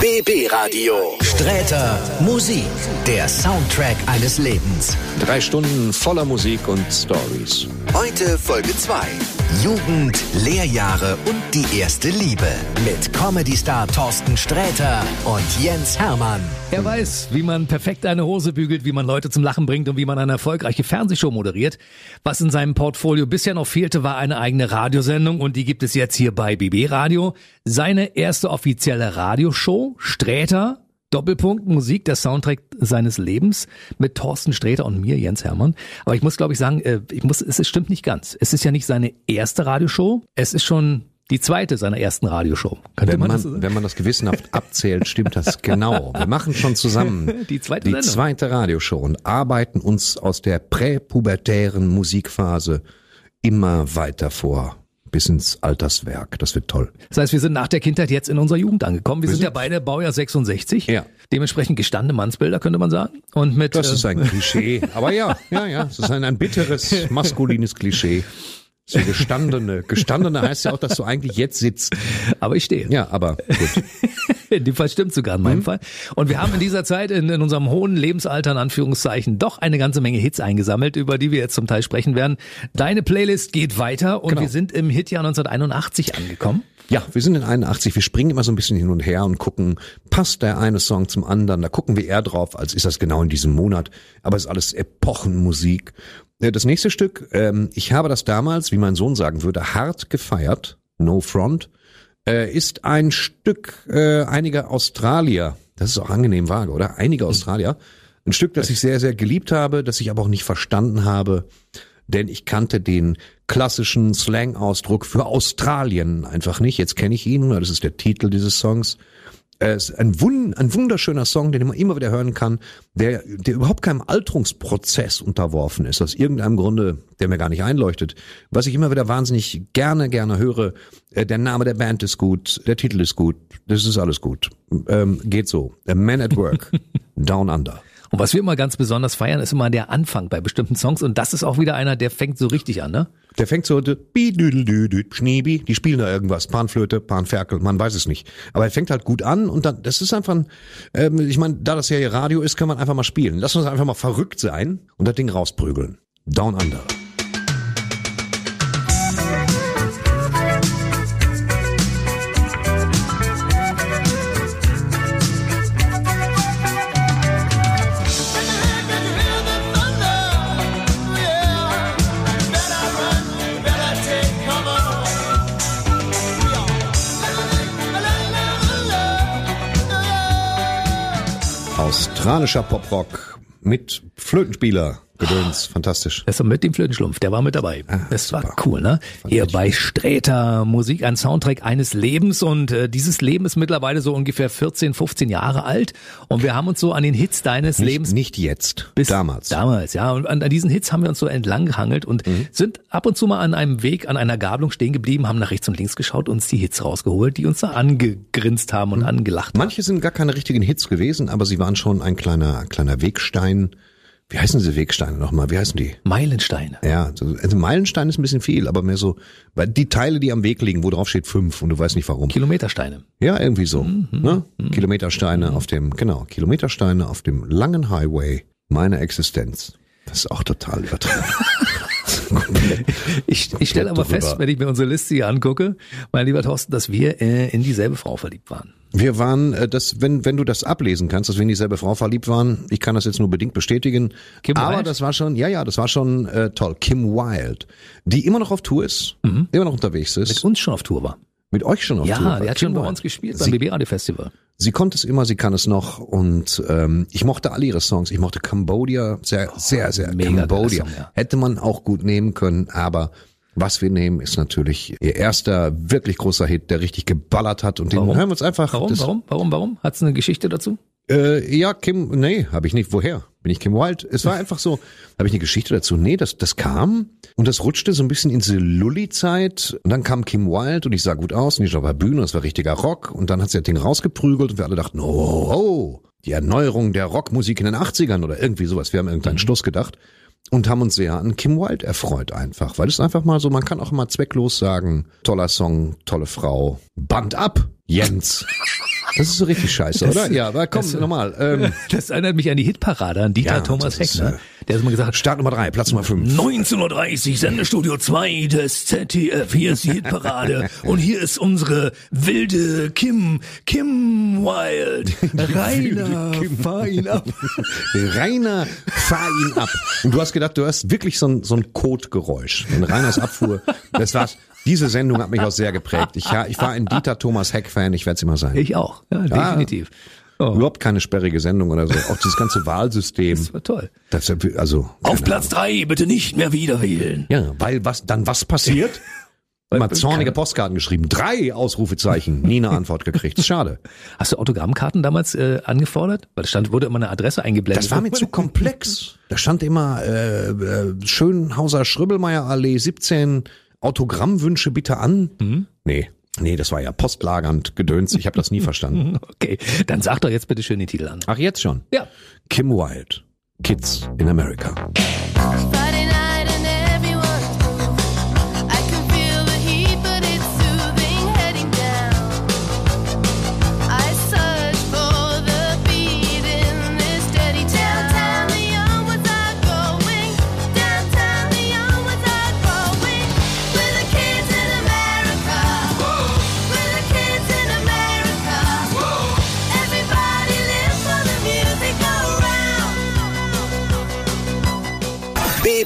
BB Radio. Sträter Musik. Der Soundtrack eines Lebens. Drei Stunden voller Musik und Stories. Heute Folge 2. Jugend, Lehrjahre und die erste Liebe. Mit Comedy-Star Thorsten Sträter und Jens Hermann. Er weiß, wie man perfekt eine Hose bügelt, wie man Leute zum Lachen bringt und wie man eine erfolgreiche Fernsehshow moderiert. Was in seinem Portfolio bisher noch fehlte, war eine eigene Radiosendung und die gibt es jetzt hier bei BB Radio. Seine erste offizielle Radioshow, Sträter, Doppelpunkt Musik, der Soundtrack seines Lebens mit Thorsten Sträter und mir, Jens Hermann. Aber ich muss, glaube ich, sagen, äh, ich muss, es stimmt nicht ganz. Es ist ja nicht seine erste Radioshow. Es ist schon die zweite seiner ersten Radioshow. Könnte wenn man, man so wenn man das gewissenhaft abzählt, stimmt das genau. Wir machen schon zusammen die zweite, die zweite Radioshow und arbeiten uns aus der präpubertären Musikphase immer weiter vor bis ins Alterswerk. Das wird toll. Das heißt, wir sind nach der Kindheit jetzt in unserer Jugend angekommen. Wir, wir sind, sind ja beide Baujahr 66. Ja. Dementsprechend gestandene Mannsbilder, könnte man sagen. Und mit, das ist ein Klischee. Aber ja, ja, ja. Es ist ein, ein bitteres, maskulines Klischee. So gestandene. Gestandene heißt ja auch, dass du eigentlich jetzt sitzt. Aber ich stehe. Ja, aber gut. In dem Fall stimmt sogar in meinem mhm. Fall. Und wir haben in dieser Zeit in, in, unserem hohen Lebensalter in Anführungszeichen doch eine ganze Menge Hits eingesammelt, über die wir jetzt zum Teil sprechen werden. Deine Playlist geht weiter und genau. wir sind im Hitjahr 1981 angekommen. Ja, wir sind in 81. Wir springen immer so ein bisschen hin und her und gucken, passt der eine Song zum anderen. Da gucken wir eher drauf, als ist das genau in diesem Monat. Aber es ist alles Epochenmusik. Das nächste Stück, ähm, ich habe das damals, wie mein Sohn sagen würde, hart gefeiert. No Front äh, ist ein Stück äh, einiger Australier. Das ist auch angenehm vage, oder? Einige Australier. Ein Stück, das ich sehr, sehr geliebt habe, das ich aber auch nicht verstanden habe, denn ich kannte den klassischen Slang-Ausdruck für Australien einfach nicht. Jetzt kenne ich ihn, das ist der Titel dieses Songs. Es ist ein, wund, ein wunderschöner Song, den man immer wieder hören kann, der, der überhaupt keinem Alterungsprozess unterworfen ist, aus irgendeinem Grunde, der mir gar nicht einleuchtet. Was ich immer wieder wahnsinnig gerne, gerne höre, äh, der Name der Band ist gut, der Titel ist gut, das ist alles gut. Ähm, geht so. A Man at Work, Down Under. Und was wir immer ganz besonders feiern, ist immer der Anfang bei bestimmten Songs. Und das ist auch wieder einer, der fängt so richtig an, ne? Der fängt so, die spielen da irgendwas, Panflöte, Panferkel, man weiß es nicht. Aber er fängt halt gut an und dann, das ist einfach ein, ähm, ich meine, da das ja hier Radio ist, kann man einfach mal spielen. Lass uns einfach mal verrückt sein und das Ding rausprügeln. Down Under. Australischer Poprock mit Flötenspieler. Gedöns, fantastisch. Das war mit dem Flötenschlumpf, der war mit dabei. Ah, das war cool, ne? Hier bei Sträter Musik, ein Soundtrack eines Lebens und äh, dieses Leben ist mittlerweile so ungefähr 14, 15 Jahre alt und wir haben uns so an den Hits deines nicht, Lebens nicht jetzt, bis damals. Damals, ja, und an, an diesen Hits haben wir uns so entlang gehangelt und mhm. sind ab und zu mal an einem Weg, an einer Gabelung stehen geblieben, haben nach rechts und links geschaut, uns die Hits rausgeholt, die uns da angegrinst haben und mhm. angelacht haben. Manche sind gar keine richtigen Hits gewesen, aber sie waren schon ein kleiner kleiner Wegstein wie heißen diese Wegsteine nochmal? Wie heißen die? Meilensteine. Ja, also Meilenstein ist ein bisschen viel, aber mehr so, weil die Teile, die am Weg liegen, wo drauf steht fünf und du weißt nicht warum. Kilometersteine. Ja, irgendwie so. Mhm. Ne? Mhm. Kilometersteine mhm. auf dem, genau, Kilometersteine auf dem langen Highway meiner Existenz. Das ist auch total übertrieben. ich ich stelle aber fest, wenn ich mir unsere Liste hier angucke, mein lieber Thorsten, dass wir äh, in dieselbe Frau verliebt waren. Wir waren, äh, das, wenn, wenn du das ablesen kannst, dass wir in dieselbe Frau verliebt waren, ich kann das jetzt nur bedingt bestätigen. Kim aber Wild? das war schon, ja, ja, das war schon äh, toll. Kim Wilde, die immer noch auf Tour ist, mhm. immer noch unterwegs ist. Mit uns schon auf Tour war. Mit euch schon auf ja, Tour? Ja, die hat schon bei uns gespielt beim BB Radio Festival. Sie konnte es immer, sie kann es noch und ähm, ich mochte alle ihre Songs. Ich mochte Cambodia sehr, oh, sehr, sehr. Cambodia Song, ja. hätte man auch gut nehmen können, aber was wir nehmen, ist natürlich ihr erster wirklich großer Hit, der richtig geballert hat und warum? den hören wir uns einfach. Warum? Warum? Warum? Warum? Hat es eine Geschichte dazu? Äh, ja, Kim, nee, habe ich nicht. Woher? Bin ich Kim Wilde? Es war einfach so, habe ich eine Geschichte dazu? Nee, das, das kam und das rutschte so ein bisschen in diese Lully-Zeit und dann kam Kim Wilde und ich sah gut aus und ich war bei Bühne, das war richtiger Rock und dann hat sie das Ding rausgeprügelt und wir alle dachten, oh, oh, die Erneuerung der Rockmusik in den 80ern oder irgendwie sowas. Wir haben irgendeinen mhm. Schluss gedacht und haben uns sehr an Kim Wilde erfreut einfach, weil es einfach mal so, man kann auch immer zwecklos sagen, toller Song, tolle Frau, Band ab, Jens. Das ist so richtig scheiße, Das- oder? Ja, aber komm, das- nochmal. Ähm, Das erinnert mich an die Hitparade, an Dieter Ja, Thomas das ist, Heck, ne? Der hat mal gesagt, Start Nummer drei, Platz Nummer fünf. 19.30 Uhr, Sendestudio 2 des ZDF. Hier ist die Hitparade. Und hier ist unsere wilde Kim, Kim Wild. Rainer, fahr ihn ab. Rainer, fahr ihn ab. Und du hast gedacht, du hast wirklich so ein, so ein Kotgeräusch. Wenn Rainers abfuhr, das war's. Diese Sendung hat mich auch sehr geprägt. Ich, ich war ein Dieter Thomas Heck-Fan, ich werde es immer sein. Ich auch, ja, definitiv. Oh, Überhaupt keine sperrige Sendung oder so. Auch dieses ganze Wahlsystem. das war toll. Das, also, Auf Platz drei bitte nicht mehr wieder wählen. ja, weil was, dann was passiert? Mal zornige Postkarten geschrieben. Drei Ausrufezeichen. Nie eine Antwort gekriegt. Schade. Hast du Autogrammkarten damals äh, angefordert? Weil da stand, wurde immer eine Adresse eingeblendet. Das war mir zu komplex. Da stand immer äh, äh, Schönhauser Schröbelmeier Allee 17 Autogrammwünsche bitte an. Nee, nee, das war ja postlagernd gedöns. Ich habe das nie verstanden. Okay, dann sag doch jetzt bitte schön den Titel an. Ach, jetzt schon. Ja. Kim Wilde. Kids in America.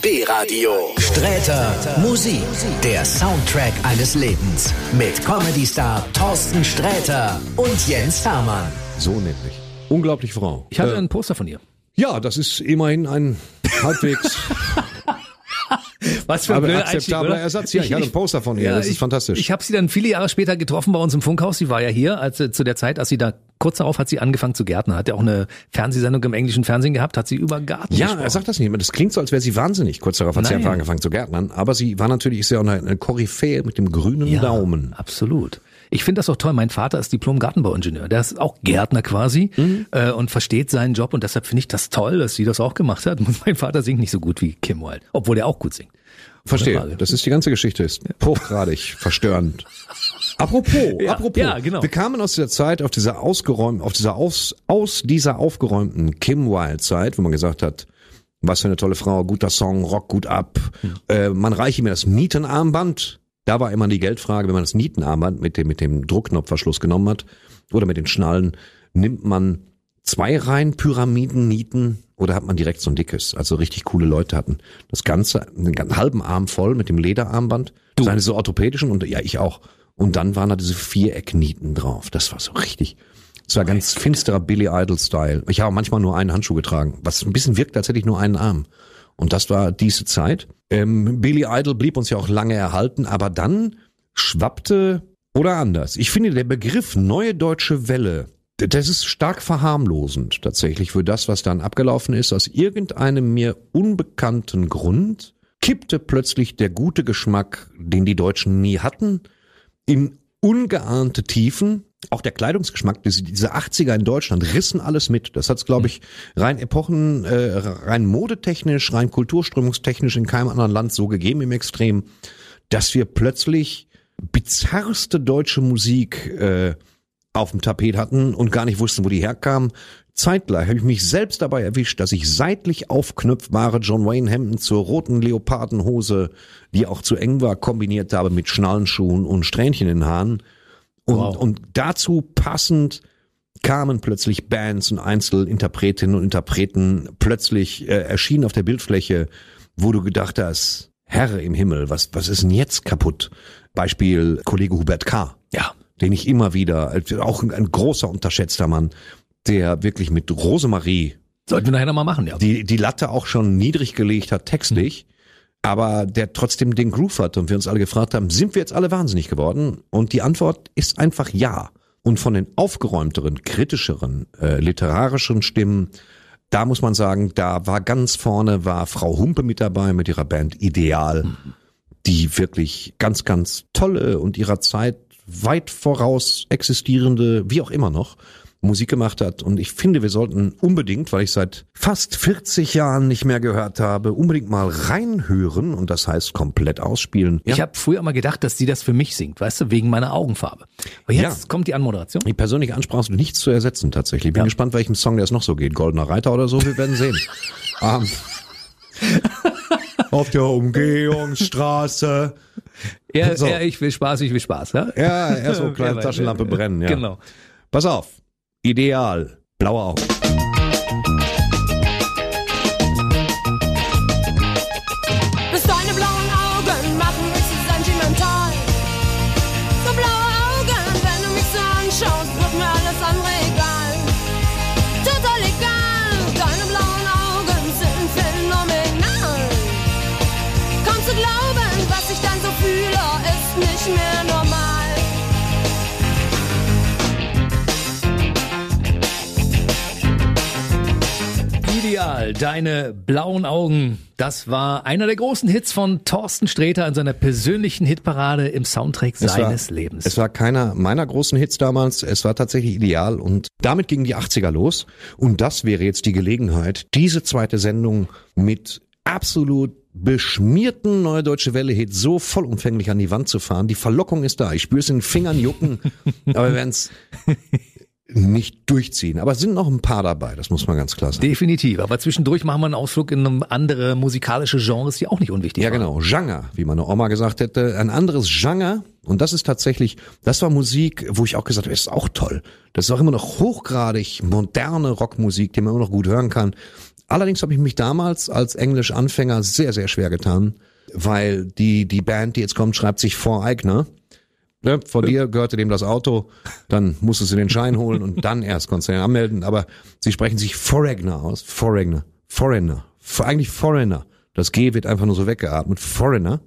Around. BB Radio. Sträter Musik. Der Soundtrack eines Lebens. Mit Comedy-Star Thorsten Sträter und Jens Hermann. So nämlich. Unglaublich Frau. Ich hatte Äh, ein Poster von ihr. ja, das ist immerhin ein halbwegs Was für blöder akzeptabler Einstieg, oder? Ersatz. Ja, ich, hatte ein Poster von ihr. das ist ich, fantastisch. Ich habe sie dann viele Jahre später getroffen bei uns im Funkhaus. Sie war ja hier, als sie, zu der Zeit, als sie da kurz darauf hat sie angefangen zu gärtnen. Hat ja auch eine Fernsehsendung im englischen Fernsehen gehabt, hat sie über Garten Ja, gesprochen. er sagt das nicht. Das klingt so, als wäre sie wahnsinnig. Kurz darauf hat sie Nein. einfach angefangen zu gärtnern. Aber sie war natürlich, ist ja auch eine, eine Koryphäe mit dem grünen ja, Daumen. Absolut. Ich finde das auch toll. Mein Vater ist Diplom-Gartenbauingenieur. Der ist auch Gärtner quasi Mhm. äh, und versteht seinen Job. Und deshalb finde ich das toll, dass sie das auch gemacht hat. Und mein Vater singt nicht so gut wie Kim Wilde, obwohl er auch gut singt. Verstehe. Das ist die ganze Geschichte. Ist hochgradig verstörend. Apropos, Ja, apropos. ja, genau. Wir kamen aus dieser Zeit, auf dieser ausgeräumten, auf dieser aus, aus dieser aufgeräumten Kim Wilde Zeit, wo man gesagt hat, was für eine tolle Frau, guter Song, Rock gut ab. Äh, man reiche mir das Nietenarmband. Da war immer die Geldfrage, wenn man das Nietenarmband mit dem, mit dem Druckknopfverschluss genommen hat oder mit den Schnallen, nimmt man zwei Reihen Pyramiden Nieten oder hat man direkt so ein dickes? Also richtig coole Leute hatten das Ganze, einen ganzen halben Arm voll mit dem Lederarmband, du. seine so orthopädischen und ja, ich auch. Und dann waren da diese Vierecknieten drauf. Das war so richtig. Das war ganz finsterer Billy Idol-Style. Ich habe manchmal nur einen Handschuh getragen, was ein bisschen wirkt, als hätte ich nur einen Arm. Und das war diese Zeit. Ähm, Billy Idol blieb uns ja auch lange erhalten, aber dann schwappte oder anders. Ich finde, der Begriff neue deutsche Welle, das ist stark verharmlosend tatsächlich für das, was dann abgelaufen ist. Aus irgendeinem mir unbekannten Grund kippte plötzlich der gute Geschmack, den die Deutschen nie hatten, in ungeahnte Tiefen. Auch der Kleidungsgeschmack, diese, diese 80er in Deutschland rissen alles mit. Das hat's, glaube ich, rein Epochen, äh, rein modetechnisch, rein kulturströmungstechnisch in keinem anderen Land so gegeben im Extrem, dass wir plötzlich bizarrste deutsche Musik äh, auf dem Tapet hatten und gar nicht wussten, wo die herkam. Zeitgleich habe ich mich selbst dabei erwischt, dass ich seitlich aufknöpfbare John Wayne Hemden zur roten Leopardenhose, die auch zu eng war, kombiniert habe mit Schnallenschuhen und Strähnchen in den Haaren. Und, Wow. und dazu passend kamen plötzlich Bands und Einzelinterpretinnen und Interpreten plötzlich äh, erschienen auf der Bildfläche, wo du gedacht hast, Herr im Himmel, was, was ist denn jetzt kaputt? Beispiel Kollege Hubert K Ja. den ich immer wieder, auch ein, ein großer unterschätzter Mann, der wirklich mit Rosemarie Sollten wir nachher nochmal machen, ja. die, die Latte auch schon niedrig gelegt hat, textlich, aber der trotzdem den Groove hat und wir uns alle gefragt haben, sind wir jetzt alle wahnsinnig geworden? Und die Antwort ist einfach ja. Und von den aufgeräumteren, kritischeren, äh, literarischen Stimmen, da muss man sagen, da war ganz vorne, war Frau Humpe mit dabei mit ihrer Band Ideal, die wirklich ganz, ganz tolle und ihrer Zeit weit voraus existierende, wie auch immer noch, Musik gemacht hat. Und ich finde, wir sollten unbedingt, weil ich seit fast 40 Jahren nicht mehr gehört habe, unbedingt mal reinhören und das heißt komplett ausspielen. Ja. Ich habe früher mal gedacht, dass sie das für mich singt, weißt du, wegen meiner Augenfarbe. Aber jetzt Ja. kommt die Anmoderation. Die persönliche Ansprache ist nichts zu ersetzen tatsächlich. Bin Ja. gespannt, welchem Song der es noch so geht. Goldener Reiter oder so, wir werden sehen. ähm, auf der Umgehungsstraße. Ja, So. ja, ich will Spaß, ich will Spaß. Ja? Ja, so kleine Taschenlampe brennen. Ja. Genau. Pass auf. Ideal. Blaue Augen. Deine blauen Augen. Das war einer der großen Hits von Thorsten Sträter in seiner persönlichen Hitparade im Soundtrack Es seines war, Lebens. Es war keiner meiner großen Hits damals. Es war tatsächlich ideal und damit gingen die 80er los. Und das wäre jetzt die Gelegenheit, diese zweite Sendung mit absolut beschmierten Neue Deutsche Welle Hit so vollumfänglich an die Wand zu fahren. Die Verlockung ist da. Ich spüre es in den Fingern jucken, aber wir werden es nicht durchziehen. Aber es sind noch ein paar dabei, das muss man ganz klar sagen. Definitiv. Aber zwischendurch machen wir einen Ausflug in andere musikalische Genres, die auch nicht unwichtig Ja, waren. genau. Genre, wie meine Oma gesagt hätte. Ein anderes Genre. Und das ist tatsächlich, das war Musik, wo ich auch gesagt habe, ist auch toll. Das ist auch immer noch hochgradig moderne Rockmusik, die man immer noch gut hören kann. Allerdings habe ich mich damals als Englisch-Anfänger sehr, sehr schwer getan, weil die, die Band, die jetzt kommt, schreibt sich Voreigner. Ne, von dir gehörte dem das Auto, dann musstest du den Schein holen und dann erst konntest du ihn anmelden. Aber sie sprechen sich Foreigner aus. Foreigner. Foreigner. For, eigentlich Foreigner. Das G wird einfach nur so weggeatmet. Foreigner.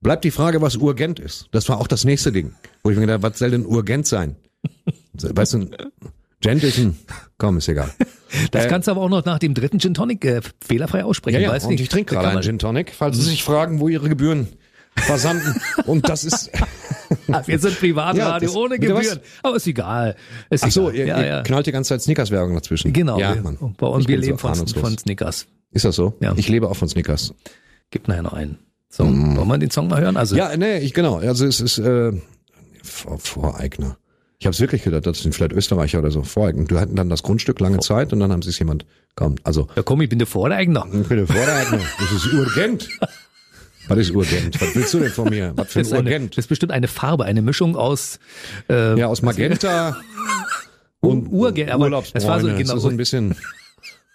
Bleibt die Frage, was Urgent ist. Das war auch das nächste Ding. Wo ich mir gedacht, was soll denn Urgent sein? Weißt du, Gent ist ein, komm, ist egal. Das Äh, kannst du aber auch noch nach dem dritten Gin Tonic äh, fehlerfrei aussprechen. Ja, ja, weißt und ich trinke gerade einen Gin Tonic, falls Sie sich fragen, wo Ihre Gebühren versanden. Und das ist, Wir sind Privatradio Ja, ohne? Gebühren. Aber ist egal. Ist ach so, egal. ihr, ja, ihr ja. knallt die ganze Zeit Snickers-Werbung dazwischen. Genau. Ja, wir, Mann. bei uns, Ich wir bin so leben von, von Snickers. Ist das so? Ja. Ich lebe auch von Snickers. Gibt nachher noch einen. So, wollen wir den Song mal hören? Also, Mm. Ja, nee, ich genau. Also es ist äh, Vor- Voreigner. Ich habe es wirklich gedacht, das sind vielleicht Österreicher oder so. Voreigner. Du hatten dann das Grundstück lange Zeit und dann haben sie es jemand. Komm, also ja komm, ich bin der Voreigner. ich bin der Voreigner. Das ist urgent. Was ist urgent? Was willst du denn von mir? Was für ein urgent? das ist bestimmt eine Farbe, eine Mischung aus äh, Ja, aus Magenta und Urgent, aber das war so, genau, Das ist so ein bisschen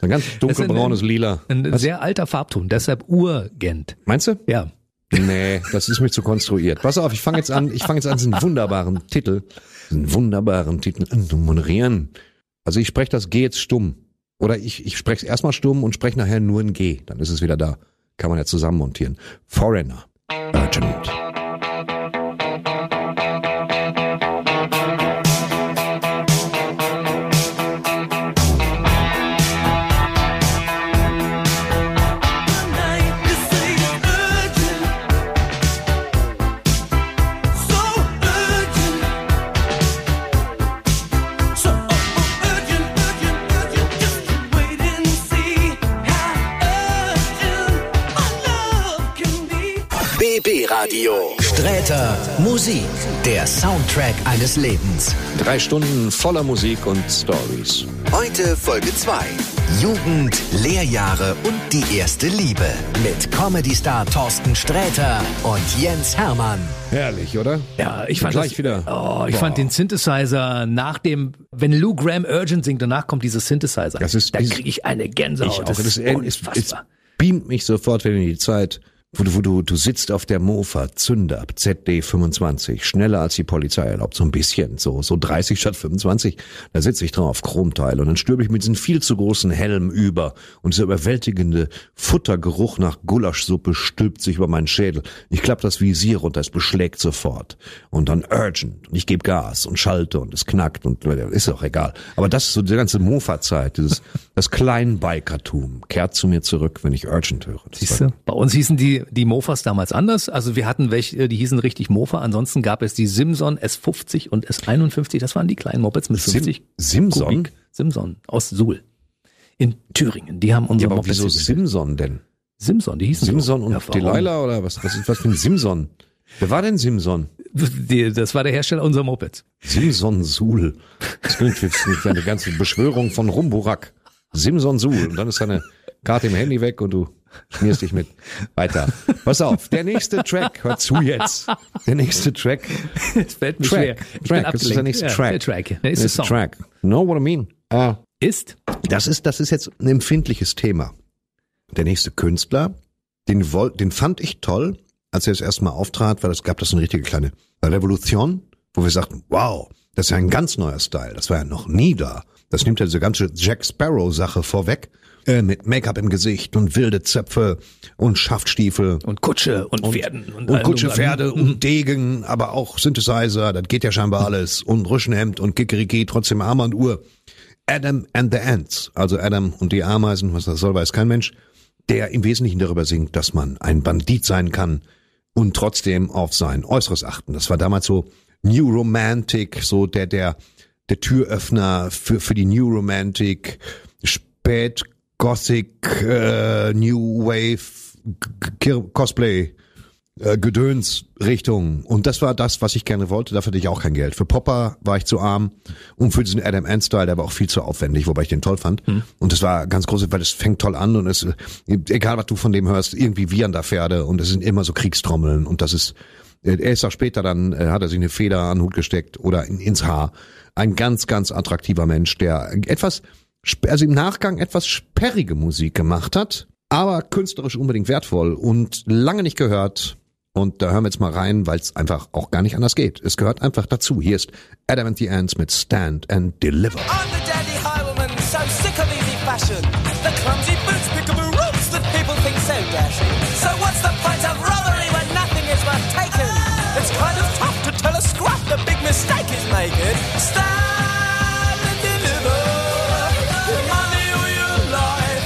ein ganz dunkelbraunes ein- Lila. ein Was? sehr alter Farbton, deshalb Urgent. Meinst du? Ja. Nee, das ist mir zu konstruiert. Pass auf, ich fange jetzt an, ich fange jetzt an, diesen wunderbaren Titel, diesen wunderbaren Titel zu moderieren. Also ich spreche das G jetzt stumm. Oder ich, ich spreche es erstmal stumm und spreche nachher nur ein G. Dann ist es wieder da. Kann man ja zusammen montieren. Foreigner. Urgent. Radio. Sträter Musik. Der Soundtrack eines Lebens. Drei Stunden voller Musik und Stories. Heute Folge 2. Jugend, Lehrjahre und die erste Liebe. Mit Comedy-Star Thorsten Sträter und Jens Hermann. Herrlich, oder? Ja, ich fand Gleich das, wieder. Oh, ich Boah. fand den Synthesizer nach dem, wenn Lou Graham Urgent singt, danach kommt dieser Synthesizer. Das ist da kriege ich eine Gänsehaut. Ich auch. Das Das, ist ist, es, es unfassbar. beamt mich sofort wieder in die Zeit, wo du, wo du, du sitzt auf der Mofa, Zünder, ZD 25, schneller als die Polizei erlaubt, so ein bisschen, so, so 30 statt 25. Da sitze ich drauf, Chromteil, und dann stürbe ich mit diesem viel zu großen Helm über und dieser überwältigende Futtergeruch nach Gulaschsuppe stülpt sich über meinen Schädel. Ich klappe das Visier runter, es beschlägt sofort. Und dann urgent. Und ich gebe Gas und schalte und es knackt und ist auch egal. Aber das ist so die ganze Mofa-Zeit, dieses, Das Kleinbikertum kehrt zu mir zurück, wenn ich Urgent höre. Das Siehst war- du? Bei uns hießen die, die Mofas damals anders. Also wir hatten welche, die hießen richtig Mofa. Ansonsten gab es die Simson S50 und S51. Das waren die kleinen Mopeds mit Sim- 50 Simson? Kubik. Simson aus Suhl. In Thüringen. Die haben Ja, unsere aber Mopeds. wieso. Simson denn? Simson, die hießen Simson so. und Ja? Delilah oder was? Was ist was für ein Simson? Wer war denn Simson? Die, das war der Hersteller unserer Mopeds. Simson Suhl. Das klingt jetzt wie eine ganze Beschwörung von Rumburak. Simson Suhl. Und dann ist deine Karte im Handy weg und du schmierst dich mit. Weiter. Pass auf, der nächste Track, hör zu jetzt. Der nächste Track. Es fällt mir Track. schwer. Ich Track. Das ist der nächste Ja, Track. Der Track. Der nächste Nächster Song. Track. Know what I mean? Ah. Ist Das ist, das ist jetzt ein empfindliches Thema. Der nächste Künstler, den, woll, den fand ich toll, als er das erste Mal auftrat, weil es gab das eine richtige kleine Revolution, wo wir sagten, wow, das ist ja ein ganz neuer Style, das war ja noch nie da. Das nimmt ja diese ganze Jack Sparrow Sache vorweg, äh, mit Make-up im Gesicht und wilde Zöpfe und Schaftstiefel und Kutsche und, Pferden und, und Kutsche, Pferde dran. und Degen, aber auch Synthesizer, das geht ja scheinbar alles. Und Rüschenhemd und Kikeriki, trotzdem Armbanduhr. Adam and the Ants, also Adam und die Ameisen, was das soll, weiß kein Mensch, der im Wesentlichen darüber singt, dass man ein Bandit sein kann und trotzdem auf sein Äußeres achten. Das war damals so New Romantic, so der, der, der Türöffner für, für die New Romantic, Spät Gothic, äh, New Wave, G- Cosplay, äh, Gedöns Richtung. Und das war das, was ich gerne wollte. Dafür hatte ich auch kein Geld. Für Popper war ich zu arm und für diesen Adam Ant Style, der war auch viel zu aufwendig, wobei ich den toll fand. Und das war ganz groß, weil es fängt toll an und es, egal was du von dem hörst, irgendwie wiehern da Pferde und es sind immer so Kriegstrommeln und das ist, äh, er ist auch später dann, äh, hat er sich eine Feder an den Hut gesteckt oder in, ins Haar. Ein ganz, ganz attraktiver Mensch, der etwas, also im Nachgang etwas sperrige Musik gemacht hat, aber künstlerisch unbedingt wertvoll und lange nicht gehört. Und da hören wir jetzt mal rein, weil es einfach auch gar nicht anders geht. Es gehört einfach dazu. Hier ist Adam and the Ants mit Stand and Deliver. I'm the dandy highwayman, so sick of easy fashion. The clumsy boots, pickabooroos that people think so dashing. So what's the the mistake is making. Stand and deliver your money or your life.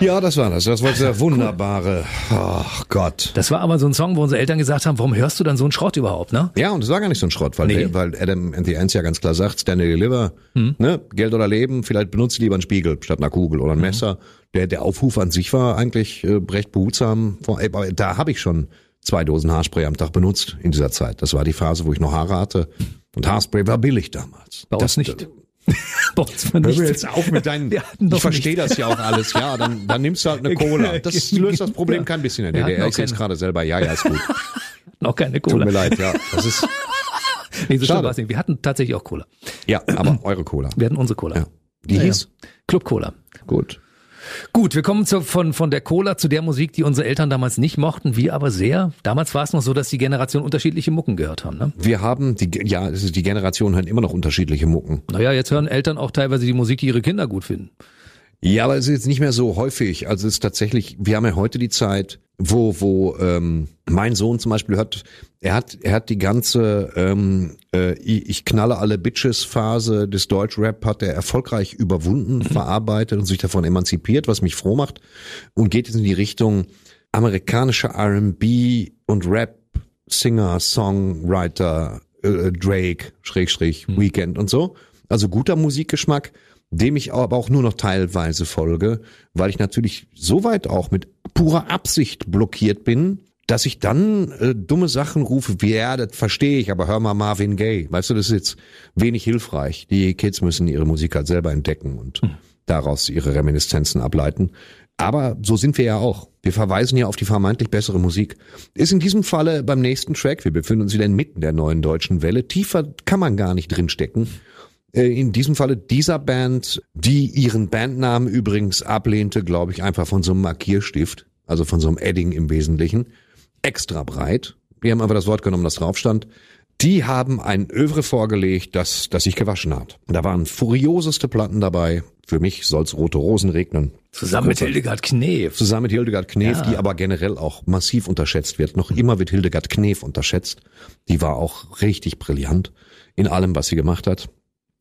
Ja, das war das. Das war dieser wunderbare, ach Gott. Das war aber so ein Song, wo unsere Eltern gesagt haben, warum hörst du dann so einen Schrott überhaupt, ne? Ja, und es war gar nicht so ein Schrott, weil, Nee. der, weil Adam and the Ants ja ganz klar sagt, Stand and Deliver, ne, Geld oder Leben, vielleicht benutzt lieber einen Spiegel statt einer Kugel oder ein Messer. Der, der Aufruf an sich war eigentlich äh, recht behutsam. Äh, da habe ich schon zwei Dosen Haarspray am Tag benutzt in dieser Zeit. Das war die Phase, wo ich noch Haare hatte. Und Haarspray war billig damals. Bei uns das, nicht. Bei uns war nicht. jetzt auf mit deinen, ich verstehe das ja auch alles, ja, dann, dann nimmst du halt eine Cola. Das löst das Problem kein bisschen in der DDR. Ich sehe es gerade selber, ja, ja, ist gut. Noch keine Tut mir Cola. leid, ja. Das ist, Nee, so Schade. nicht. Wir hatten tatsächlich auch Cola. ja, aber eure Cola. Wir hatten unsere Cola. Ja. Die Ja, hieß? ja. Club Cola. Gut. Gut, wir kommen zu, von, von der Cola zu der Musik, die unsere Eltern damals nicht mochten, wir aber sehr. Damals war es noch so, dass die Generation unterschiedliche Mucken gehört haben. Ne? Wir haben, die, ja, die Generation hat immer noch unterschiedliche Mucken. Naja, jetzt hören Eltern auch teilweise die Musik, die ihre Kinder gut finden. Ja, aber es ist jetzt nicht mehr so häufig. Also es ist tatsächlich, wir haben ja heute die Zeit, wo, wo ähm, mein Sohn zum Beispiel hört, er hat, er hat die ganze ähm, äh, ich knalle alle Bitches Phase des Deutschrap hat er erfolgreich überwunden, verarbeitet und sich davon emanzipiert, was mich froh macht und geht jetzt in die Richtung amerikanische R&B und Rap Singer, Songwriter, äh, Drake, Schrägstrich, Weekend und so. Also guter Musikgeschmack, dem ich aber auch nur noch teilweise folge, weil ich natürlich soweit auch mit purer Absicht blockiert bin, dass ich dann äh, dumme Sachen rufe, wie, ja, das verstehe ich, aber hör mal Marvin Gaye. Weißt du, das ist jetzt wenig hilfreich. Die Kids müssen ihre Musik halt selber entdecken und daraus ihre Reminiszenzen ableiten. Aber so sind wir ja auch. Wir verweisen ja auf die vermeintlich bessere Musik. Ist in diesem Falle beim nächsten Track, wir befinden uns wieder inmitten der neuen deutschen Welle, tiefer kann man gar nicht drinstecken. Äh, In diesem Falle dieser Band, die ihren Bandnamen übrigens ablehnte, glaube ich, einfach von so einem Markierstift, also von so einem Edding im Wesentlichen, extra breit. Wir haben einfach das Wort genommen, das drauf stand. Die haben ein Övre vorgelegt, das, das sich gewaschen hat. Da waren furioseste Platten dabei. Für mich soll's rote Rosen regnen. Zusammen mit Hildegard Knef. Zusammen mit Hildegard Knef, Ja. die aber generell auch massiv unterschätzt wird. Noch immer wird Hildegard Knef unterschätzt. Die war auch richtig brillant in allem, was sie gemacht hat.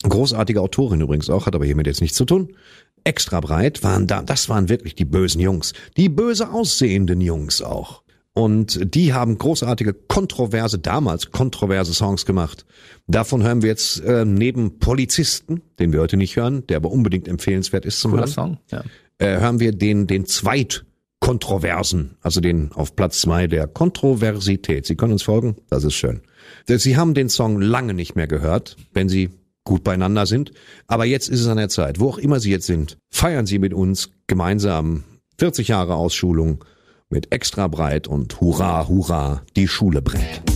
Großartige Autorin übrigens auch, hat aber hiermit jetzt nichts zu tun. extra breit waren da, das waren wirklich die bösen Jungs. Die böse aussehenden Jungs auch. Und die haben großartige, kontroverse, damals kontroverse Songs gemacht. Davon hören wir jetzt äh, neben Polizisten, den wir heute nicht hören, der aber unbedingt empfehlenswert ist zum Cooler Hören Song. Ja. äh, hören wir den, den Zweitkontroversen, also den auf Platz zwei der Kontroversität. Sie können uns folgen, das ist schön. Sie haben den Song lange nicht mehr gehört, wenn Sie gut beieinander sind. Aber jetzt ist es an der Zeit, wo auch immer Sie jetzt sind, feiern Sie mit uns gemeinsam 40 Jahre Ausschulung mit extra breit und hurra, hurra, die Schule brennt.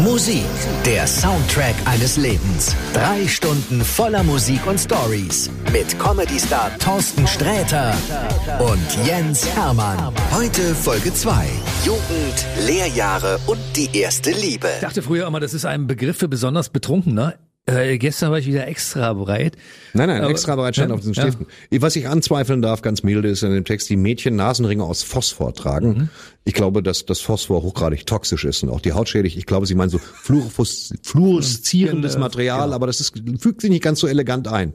Musik, der Soundtrack eines Lebens. Drei Stunden voller Musik und Stories mit Comedy-Star Thorsten Sträter und Jens Hermann. Heute Folge 2. Jugend, Lehrjahre und die erste Liebe. Ich dachte früher immer, das ist ein Begriff für besonders Betrunkener. Äh, gestern war ich wieder extra breit. Nein, nein, Aber- extra bereit stand Ja, auf den ja. Stiften. Was ich anzweifeln darf, ganz milde, ist in dem Text, die Mädchen Nasenringe aus Phosphor tragen. Mhm. Ich glaube, dass das Phosphor hochgradig toxisch ist und auch die Haut schädigt. Ich glaube, sie meinen so fluoreszierendes Genau, Material, genau. aber das ist, fügt sich nicht ganz so elegant ein.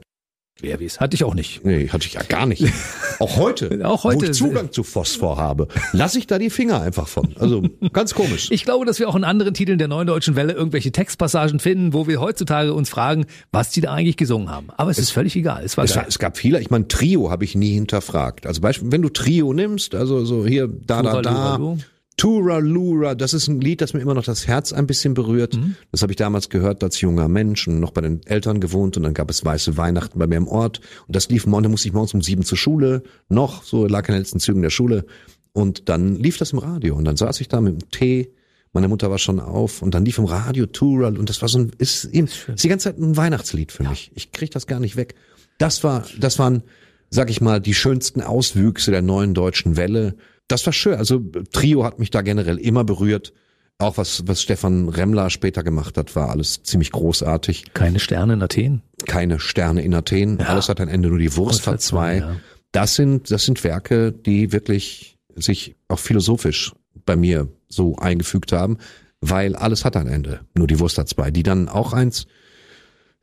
Wer weiß, hatte ich auch nicht. Nee, hatte ich ja gar nicht. Auch heute, Auch heute wo ich Zugang zu Phosphor habe, lasse ich da die Finger einfach von. Also ganz komisch. Ich glaube, dass wir auch in anderen Titeln der Neuen Deutschen Welle irgendwelche Textpassagen finden, wo wir heutzutage uns fragen, was die da eigentlich gesungen haben. Aber es, ist völlig egal. Es war Es, war, es gab viele, ich meine, Trio habe ich nie hinterfragt. Also Beispiel, wenn du Trio nimmst, also so hier, da, da, da. Tura Lura, das ist ein Lied, das mir immer noch das Herz ein bisschen berührt. Mhm. Das habe ich damals gehört als junger Mensch und noch bei den Eltern gewohnt und dann gab es weiße Weihnachten bei mir im Ort und das lief morgen, da musste ich morgens um sieben zur Schule, noch, so lag in den letzten Zügen der Schule und dann lief das im Radio und dann saß ich da mit dem Tee, meine Mutter war schon auf und dann lief im Radio Tura und das war so ein, ist, eben, ist die ganze Zeit ein Weihnachtslied für mich. Ich krieg das gar nicht weg. Das war, das waren, sag ich mal, die schönsten Auswüchse der neuen deutschen Welle. Das war schön. Also Trio hat mich da generell immer berührt. Auch was, was Stefan Remmler später gemacht hat, war alles ziemlich großartig. Keine Sterne in Athen. Keine Sterne in Athen. Alles hat ein Ende, nur die Wurst hat zwei. ja. Das sind, das sind Werke, die wirklich sich auch philosophisch bei mir so eingefügt haben, weil alles hat ein Ende. Nur die Wurst hat zwei. Die dann auch eins.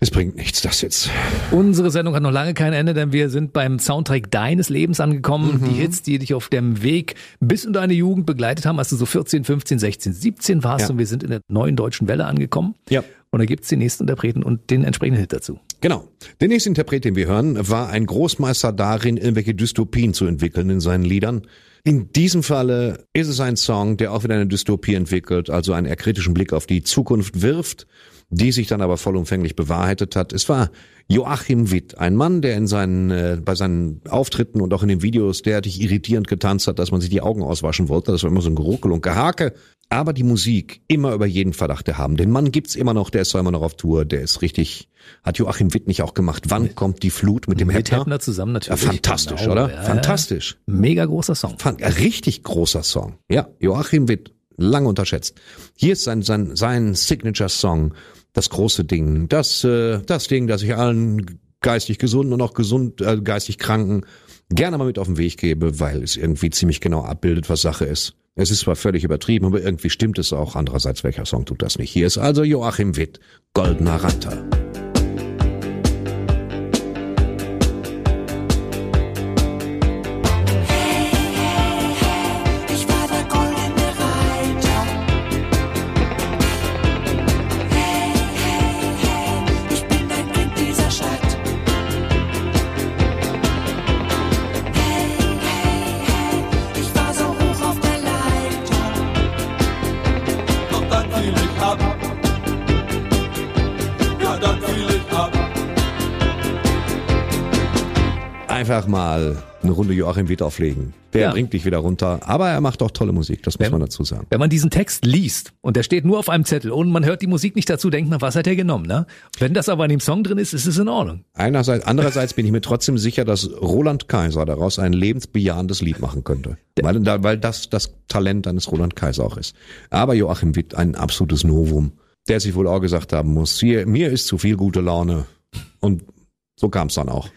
Es bringt nichts, das jetzt. Unsere Sendung hat noch lange kein Ende, denn wir sind beim Soundtrack deines Lebens angekommen. Mhm. Die Hits, die dich auf dem Weg bis in deine Jugend begleitet haben, als du so 14, 15, 16, 17 warst Ja. und wir sind in der neuen deutschen Welle angekommen. Ja. Und da gibt's den nächsten Interpreten und den entsprechenden Hit dazu. Genau. Der nächste Interpret, den wir hören, war ein Großmeister darin, irgendwelche Dystopien zu entwickeln in seinen Liedern. In diesem Falle ist es ein Song, der auch wieder eine Dystopie entwickelt, also einen eher kritischen Blick auf die Zukunft wirft, die sich dann aber vollumfänglich bewahrheitet hat. Es war Joachim Witt, ein Mann, der in seinen, äh, bei seinen Auftritten und auch in den Videos derartig irritierend getanzt hat, dass man sich die Augen auswaschen wollte. Das war immer so ein Geruckel und Gehake. Aber die Musik immer über jeden Verdacht erhaben. Den Mann gibt's immer noch, der ist zwar immer noch auf Tour, der ist richtig, hat Joachim Witt nicht auch gemacht. Wann kommt die Flut mit dem Mit Heppner? Zusammen Ja, natürlich. fantastisch, Genau, oder? ja, Fantastisch. Ja. Mega großer Song. Fan- richtig großer Song. Ja, Joachim Witt, lange unterschätzt. Hier ist sein, sein, sein Signature-Song, das große Ding, das, äh, das Ding, das ich allen geistig gesunden und auch gesund, äh, geistig Kranken gerne mal mit auf den Weg gebe, weil es irgendwie ziemlich genau abbildet, was Sache ist. Es ist zwar völlig übertrieben, aber irgendwie stimmt es auch. Andererseits, welcher Song tut das nicht? Hier ist also Joachim Witt, Goldener Ratter. Einfach mal eine Runde Joachim Witt auflegen. Der Ja. bringt dich wieder runter, aber er macht auch tolle Musik, das muss man dazu sagen. Wenn man diesen Text liest und der steht nur auf einem Zettel und man hört die Musik nicht dazu, denkt man, was hat er genommen, ne? Wenn das aber in dem Song drin ist, ist es in Ordnung. Einerseits, andererseits bin ich mir trotzdem sicher, dass Roland Kaiser daraus ein lebensbejahendes Lied machen könnte. Weil, weil das das Talent eines Roland Kaiser auch ist. Aber Joachim Witt, ein absolutes Novum. der sich wohl auch gesagt haben muss, hier, mir ist zu viel gute Laune. Und so kam es dann auch.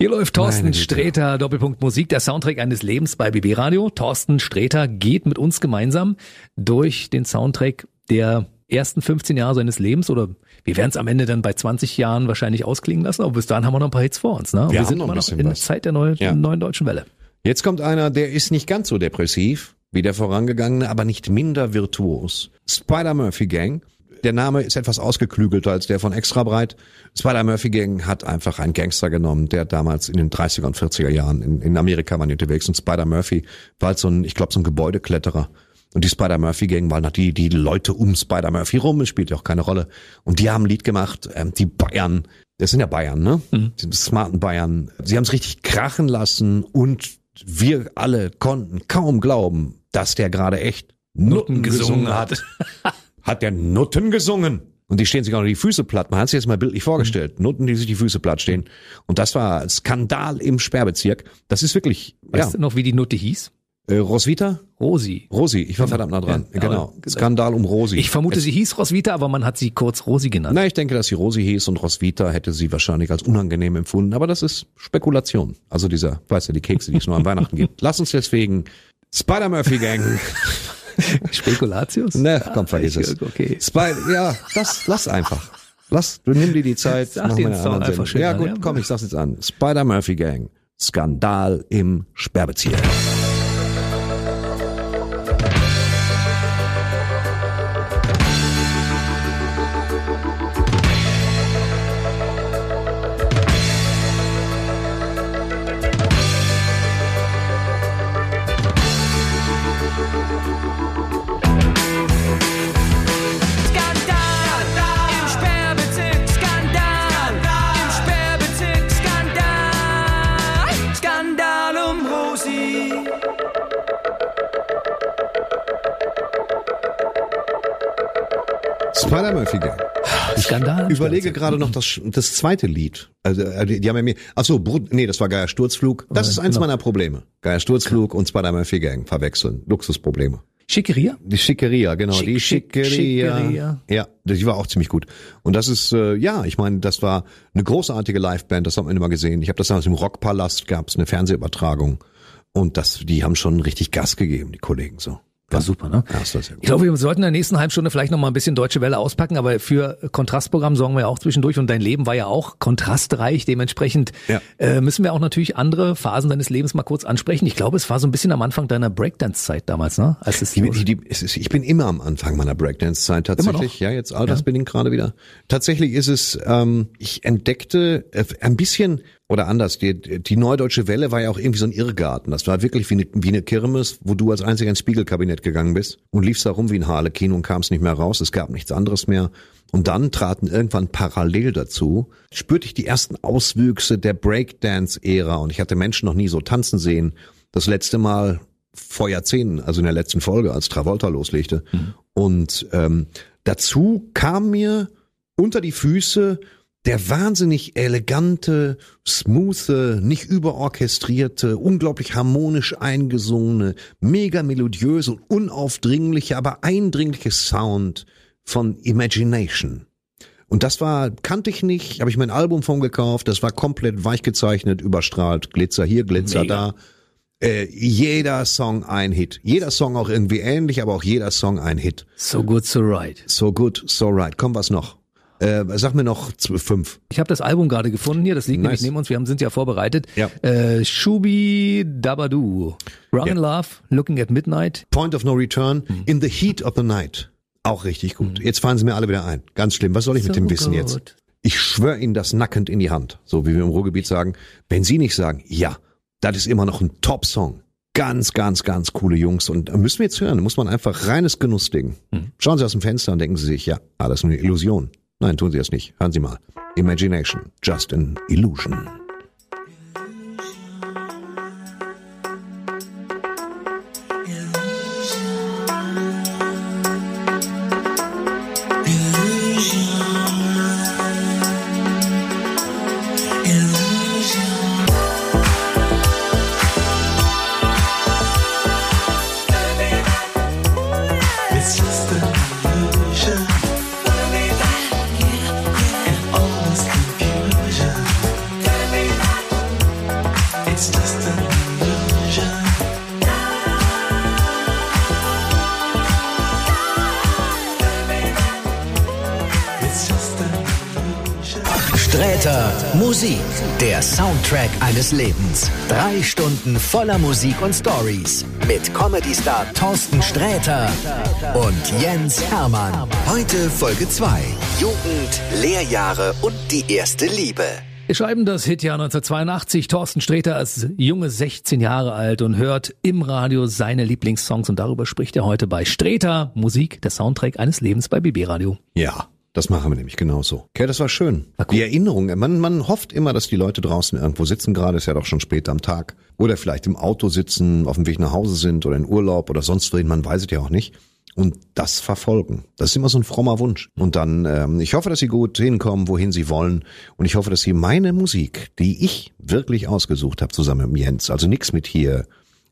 Hier läuft Thorsten. Sträter, Doppelpunkt Musik, der Soundtrack eines Lebens bei BB Radio. Thorsten Sträter geht mit uns gemeinsam durch den Soundtrack der ersten 15 Jahre seines Lebens oder wir werden es am Ende dann bei 20 Jahren wahrscheinlich ausklingen lassen, aber bis dahin haben wir noch ein paar Hits vor uns. Ne? Und Wir wir sind noch immer noch in der. Zeit der neuen, Ja. neuen deutschen Welle. Jetzt kommt einer, der ist nicht ganz so depressiv wie der vorangegangene, aber nicht minder virtuos. Spider Murphy Gang. Der Name ist etwas ausgeklügelter als der von Extra Breit. Spider Murphy Gang hat einfach einen Gangster genommen, der damals in den 30er und 40er Jahren in, in Amerika war unterwegs. Und Spider Murphy war halt so ein, ich glaube, so ein Gebäudekletterer. Und die Spider Murphy Gang waren halt die, die Leute um Spider Murphy rum, es spielt ja auch keine Rolle. Und die haben ein Lied gemacht, ähm, die Bayern, das sind ja Bayern, ne? Die smarten Bayern. Sie haben es richtig krachen lassen und wir alle konnten kaum glauben, dass der gerade echt Nutten gesungen gesungen hat. hat der Nutten gesungen? Und die stehen sich auch noch die Füße platt. Man hat sich jetzt mal bildlich vorgestellt. Nutten, die sich die Füße platt stehen. Und das war Skandal im Sperrbezirk. Das ist wirklich, Weißt ja. du noch, wie die Nutte hieß? Äh, Roswitha? Rosi. Rosi, ich war verdammt nah dran. Ja, genau. Skandal um Rosi. Ich vermute, es, sie hieß Roswitha, aber man hat sie kurz Rosi genannt. Na, ich denke, dass sie Rosi hieß und Roswitha hätte sie wahrscheinlich als unangenehm empfunden. Aber das ist Spekulation. Also dieser, weißt du, die Kekse, die es nur an Weihnachten gibt. Lass uns deswegen Spider Murphy Gang. Spekulatius? Ne, komm, vergiss es. Okay. Spy, ja, das, lass einfach. Lass, du nimm dir die Zeit. Sag den Song einfach schön Ja gut, komm, ich sag's jetzt an. Spider Murphy Gang. Skandal im Sperrbezirk. Murphy Gang. Skandal. Überlege gerade noch das, das zweite Lied. Also, äh, die, die haben ja mir, ach so, Brut, nee, das war Geier Sturzflug. Das ist eins genau. meiner Probleme. Geier Sturzflug und Spider Murphy Gang verwechseln. Luxusprobleme. Schickeria? Die Schickeria, genau, Schick, die schick, Schickeria. Schickeria. Ja, die war auch ziemlich gut. Und das ist, äh, ja, ich meine, das war eine großartige Liveband, das hat man immer gesehen. Ich habe das damals im Rockpalast, gab es eine Fernsehübertragung. Und das, die haben schon richtig Gas gegeben, die Kollegen so. War super, ne? Ja, das war sehr gut. Ich glaube, wir sollten in der nächsten halben Stunde vielleicht noch mal ein bisschen Deutsche Welle auspacken, aber für Kontrastprogramm sorgen wir ja auch zwischendurch und dein Leben war ja auch kontrastreich. Dementsprechend Ja. äh, müssen wir auch natürlich andere Phasen deines Lebens mal kurz ansprechen. Ich glaube, es war so ein bisschen am Anfang deiner Breakdance-Zeit damals, ne? Als es Die, die, die, es ist, ich bin immer am Anfang meiner Breakdance-Zeit tatsächlich. Ja, jetzt altersbedingt gerade wieder. Tatsächlich ist es, ähm, ich entdeckte äh, ein bisschen oder anders. Die, die Neudeutsche Welle war ja auch irgendwie so ein Irrgarten. Das war wirklich wie eine, wie eine Kirmes, wo du als einziger ins Spiegelkabinett gegangen bist und liefst da rum wie ein Harlekin und kamst nicht mehr raus. Es gab nichts anderes mehr. Und dann traten irgendwann parallel dazu, spürte ich die ersten Auswüchse der Breakdance-Ära und ich hatte Menschen noch nie so tanzen sehen. Das letzte Mal vor Jahrzehnten, also in der letzten Folge, als Travolta loslegte. Und ähm, dazu kam mir unter die Füße der wahnsinnig elegante, smoothe, nicht überorchestrierte, unglaublich harmonisch eingesungene, mega melodiöse und unaufdringliche, aber eindringliche Sound von Imagination. Und das war, kannte ich nicht, habe ich mir ein Album von gekauft, das war komplett weich gezeichnet, überstrahlt, Glitzer hier, Glitzer Mega. da. Äh, jeder Song ein Hit. Jeder Song auch irgendwie ähnlich, aber auch jeder Song ein Hit. So good, so right. So good, so right. Komm, was noch? Äh, sag mir noch fünf. Ich habe das Album gerade gefunden hier, das liegt Nice. nämlich neben uns, wir haben, sind ja vorbereitet. Ja. Äh, Shubi Dabadu, Wrong Ja. in Love, Looking at Midnight. Point of No Return, In the Heat of the Night. Auch richtig gut. Jetzt fallen sie mir alle wieder ein. Ganz schlimm. Was soll ich mit So dem Wissen gut. jetzt? Ich schwöre Ihnen das nackend in die Hand. So wie wir im Ruhrgebiet sagen. Wenn Sie nicht sagen, ja, das ist immer noch ein Top-Song. Ganz, ganz, ganz coole Jungs. Und äh, müssen wir jetzt hören. Da muss man einfach reines Genussding. Schauen Sie aus dem Fenster und denken Sie sich, ja, ah, das ist eine Illusion. Nein, tun Sie es nicht. Hören Sie mal. Imagination. Just an illusion. Der Soundtrack eines Lebens. Drei Stunden voller Musik und Stories mit Comedy-Star Thorsten Sträter und Jens Hermann. Heute Folge 2. Jugend, Lehrjahre und die erste Liebe. Wir schreiben das Hitjahr 1982. Thorsten Sträter ist junge 16 Jahre alt und hört im Radio seine Lieblingssongs und darüber spricht er heute bei Sträter Musik, der Soundtrack eines Lebens bei BB Radio. Ja, das machen wir nämlich genauso. Okay, das war schön. Die Erinnerung, man, man hofft immer, dass die Leute draußen irgendwo sitzen, gerade ist ja doch schon spät am Tag. Oder vielleicht im Auto sitzen, auf dem Weg nach Hause sind oder in Urlaub oder sonst wohin, man weiß es ja auch nicht. Und das verfolgen. Das ist immer so ein frommer Wunsch. Und dann, ähm, ich hoffe, dass Sie gut hinkommen, wohin Sie wollen. Und ich hoffe, dass Sie meine Musik, die ich wirklich ausgesucht habe, zusammen mit Jens, also nix mit hier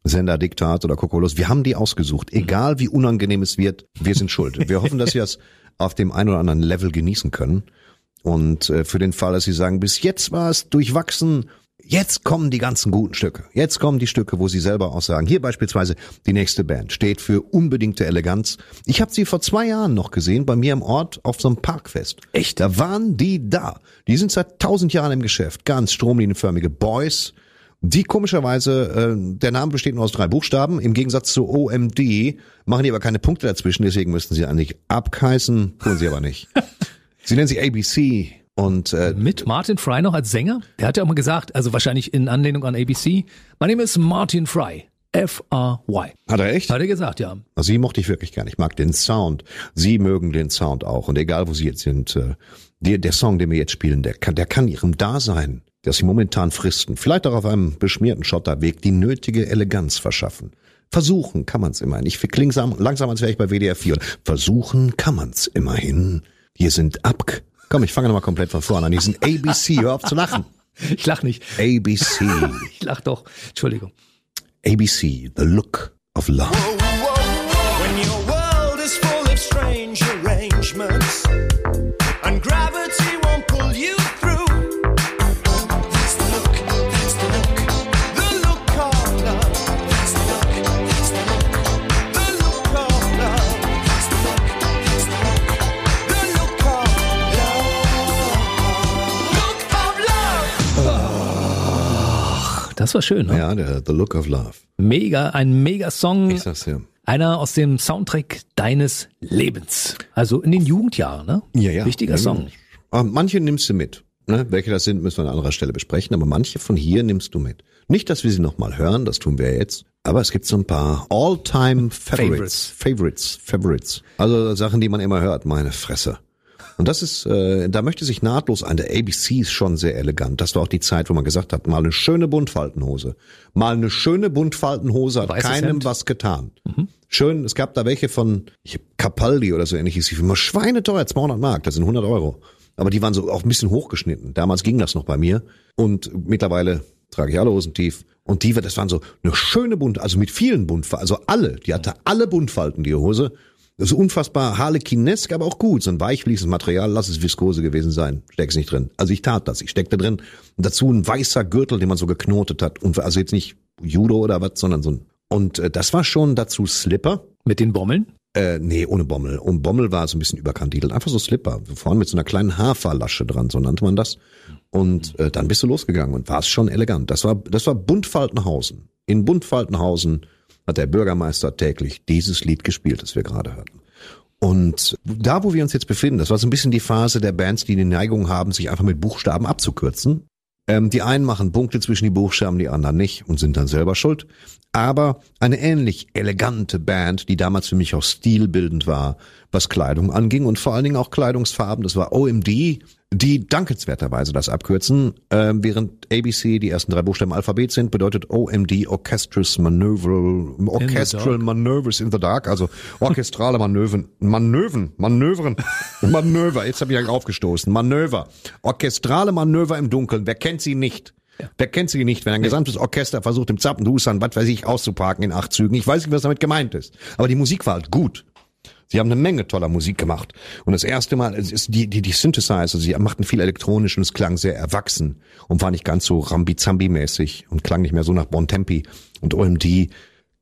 Sender Diktat oder Kokolos, wir haben die ausgesucht. Egal wie unangenehm es wird, wir sind schuld. Wir hoffen, dass Sie das auf dem einen oder anderen Level genießen können. Und äh, für den Fall, dass Sie sagen, bis jetzt war es durchwachsen, jetzt kommen die ganzen guten Stücke. Jetzt kommen die Stücke, wo Sie selber auch sagen, hier beispielsweise die nächste Band steht für unbedingte Eleganz. Ich habe sie vor zwei Jahren noch gesehen, bei mir im Ort auf so einem Parkfest. Echt? Da waren die da. Die sind seit tausend Jahren im Geschäft. Ganz stromlinienförmige Boys. Die komischerweise, äh, der Name besteht nur aus drei Buchstaben. Im Gegensatz zu OMD machen die aber keine Punkte dazwischen, deswegen müssten sie eigentlich abkeißen, tun sie aber nicht. sie nennen sich ABC und äh, Mit Martin Fry noch als Sänger? Der hat ja auch mal gesagt, also wahrscheinlich in Anlehnung an ABC, mein Name ist Martin Fry. F-R-Y. hat er echt? Hat er gesagt, ja. Also sie mochte ich wirklich gern. Ich mag den Sound. Sie mögen den Sound auch. Und egal, wo sie jetzt sind, äh, der, der Song, den wir jetzt spielen, der kann, der kann ihrem Dasein, das sie momentan fristen, vielleicht auch auf einem beschmierten Schotterweg, die nötige Eleganz verschaffen. Versuchen kann man's immerhin. Ich klinge langsam, als wäre ich bei WDR 4. Versuchen kann man's immerhin. Hier sind Abk. Komm, ich fange nochmal komplett von vorne an. Hier sind ABC. Hör auf zu lachen. Ich lach nicht. ABC. Ich lach doch. Entschuldigung. ABC. The Look of Love. Das war schön, ne? Ja, der The Look of Love. Mega, ein Mega-Song. Ich sag's dir. Einer aus dem Soundtrack deines Lebens. Also in den Jugendjahren, ne? Ja, ja. Wichtiger Ja, Song. Aber manche nimmst du mit. Ne? Welche das sind, müssen wir an anderer Stelle besprechen, aber manche von hier nimmst du mit. Nicht, dass wir sie nochmal hören, das tun wir jetzt, aber es gibt so ein paar All-Time Favorites. Favorites, Favorites. Also Sachen, die man immer hört, meine Fresse. Und das ist, äh, da möchte sich nahtlos ein. Der ABC ist schon sehr elegant. Das war auch die Zeit, wo man gesagt hat, mal eine schöne Buntfaltenhose. Mal eine schöne Buntfaltenhose hat Weißes keinem Hemd. was getan. Schön, es gab da welche von ich Capaldi oder so ähnliches. Die immer schweineteuer, 200 Mark, das sind 100 Euro. Aber die waren so auch ein bisschen hochgeschnitten. Damals ging das noch bei mir. Und mittlerweile trage ich alle Hosen tief. Und die, das waren so eine schöne Bunt, also mit vielen Buntfalten, also alle. Die hatte alle Buntfalten, die Hose. Das ist unfassbar harlekinesk, aber auch gut. So ein weichfließendes Material, lass es Viskose gewesen sein. Steck's nicht drin. Also ich tat das. Ich steckte drin. Und dazu ein weißer Gürtel, den man so geknotet hat. Und also jetzt nicht Judo oder was, sondern so ein. Und äh, das war schon dazu Slipper. Mit den Bommeln? Äh, nee, ohne Bommel. Und Bommel war so ein bisschen überkandidelt. Einfach so Slipper. Vorne mit so einer kleinen Haferlasche dran, so nannte man das. Und äh, dann bist du losgegangen und war es schon elegant. Das war, das war Buntfaltenhausen. In Buntfaltenhausen hat der Bürgermeister täglich dieses Lied gespielt, das wir gerade hörten. Und da, wo wir uns jetzt befinden, das war so ein bisschen die Phase der Bands, die die Neigung haben, sich einfach mit Buchstaben abzukürzen. Ähm, die einen machen Punkte zwischen die Buchstaben, die anderen nicht und sind dann selber schuld. Aber eine ähnlich elegante Band, die damals für mich auch stilbildend war, was Kleidung anging und vor allen Dingen auch Kleidungsfarben, das war OMD, die dankenswerterweise das abkürzen. Ähm, während ABC die ersten drei Buchstaben Alphabet sind, bedeutet OMD Orchestrous Maneuver, Orchestral dark. Maneuvers in the Dark, also orchestrale Manöven, Manöven, Manövern, Manöver, jetzt habe ich ja aufgestoßen, Manöver, orchestrale Manöver im Dunkeln, wer kennt sie nicht? Wer kennt sie nicht, wenn ein gesamtes Orchester versucht, im Zappendusan, was weiß ich, auszuparken in acht Zügen? Ich weiß nicht, was damit gemeint ist. Aber die Musik war halt gut. Sie haben eine Menge toller Musik gemacht. Und das erste Mal, es ist die, die, die Synthesizer, sie machten viel elektronisch und es klang sehr erwachsen und war nicht ganz so Rambi-Zambi-mäßig und klang nicht mehr so nach Bon Tempi. Und OMD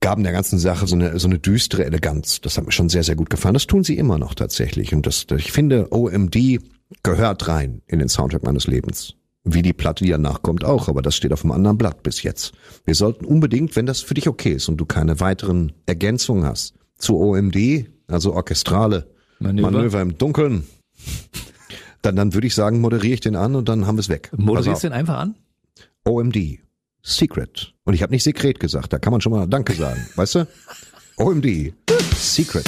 gaben der ganzen Sache so eine, so eine düstere Eleganz. Das hat mir schon sehr, sehr gut gefallen. Das tun sie immer noch tatsächlich. Und das, ich finde, OMD gehört rein in den Soundtrack meines Lebens. Wie die Platte, die danach kommt, auch. Aber das steht auf einem anderen Blatt bis jetzt. Wir sollten unbedingt, wenn das für dich okay ist und du keine weiteren Ergänzungen hast, zu OMD, also orchestrale Manöver. Manöver, im Dunkeln, dann, dann würde ich sagen, moderiere ich den an und dann haben wir es weg. Moderierst du den einfach an? OMD. Secret. Und ich habe nicht Sekret gesagt, da kann man schon mal Danke sagen, weißt du? OMD. Secret.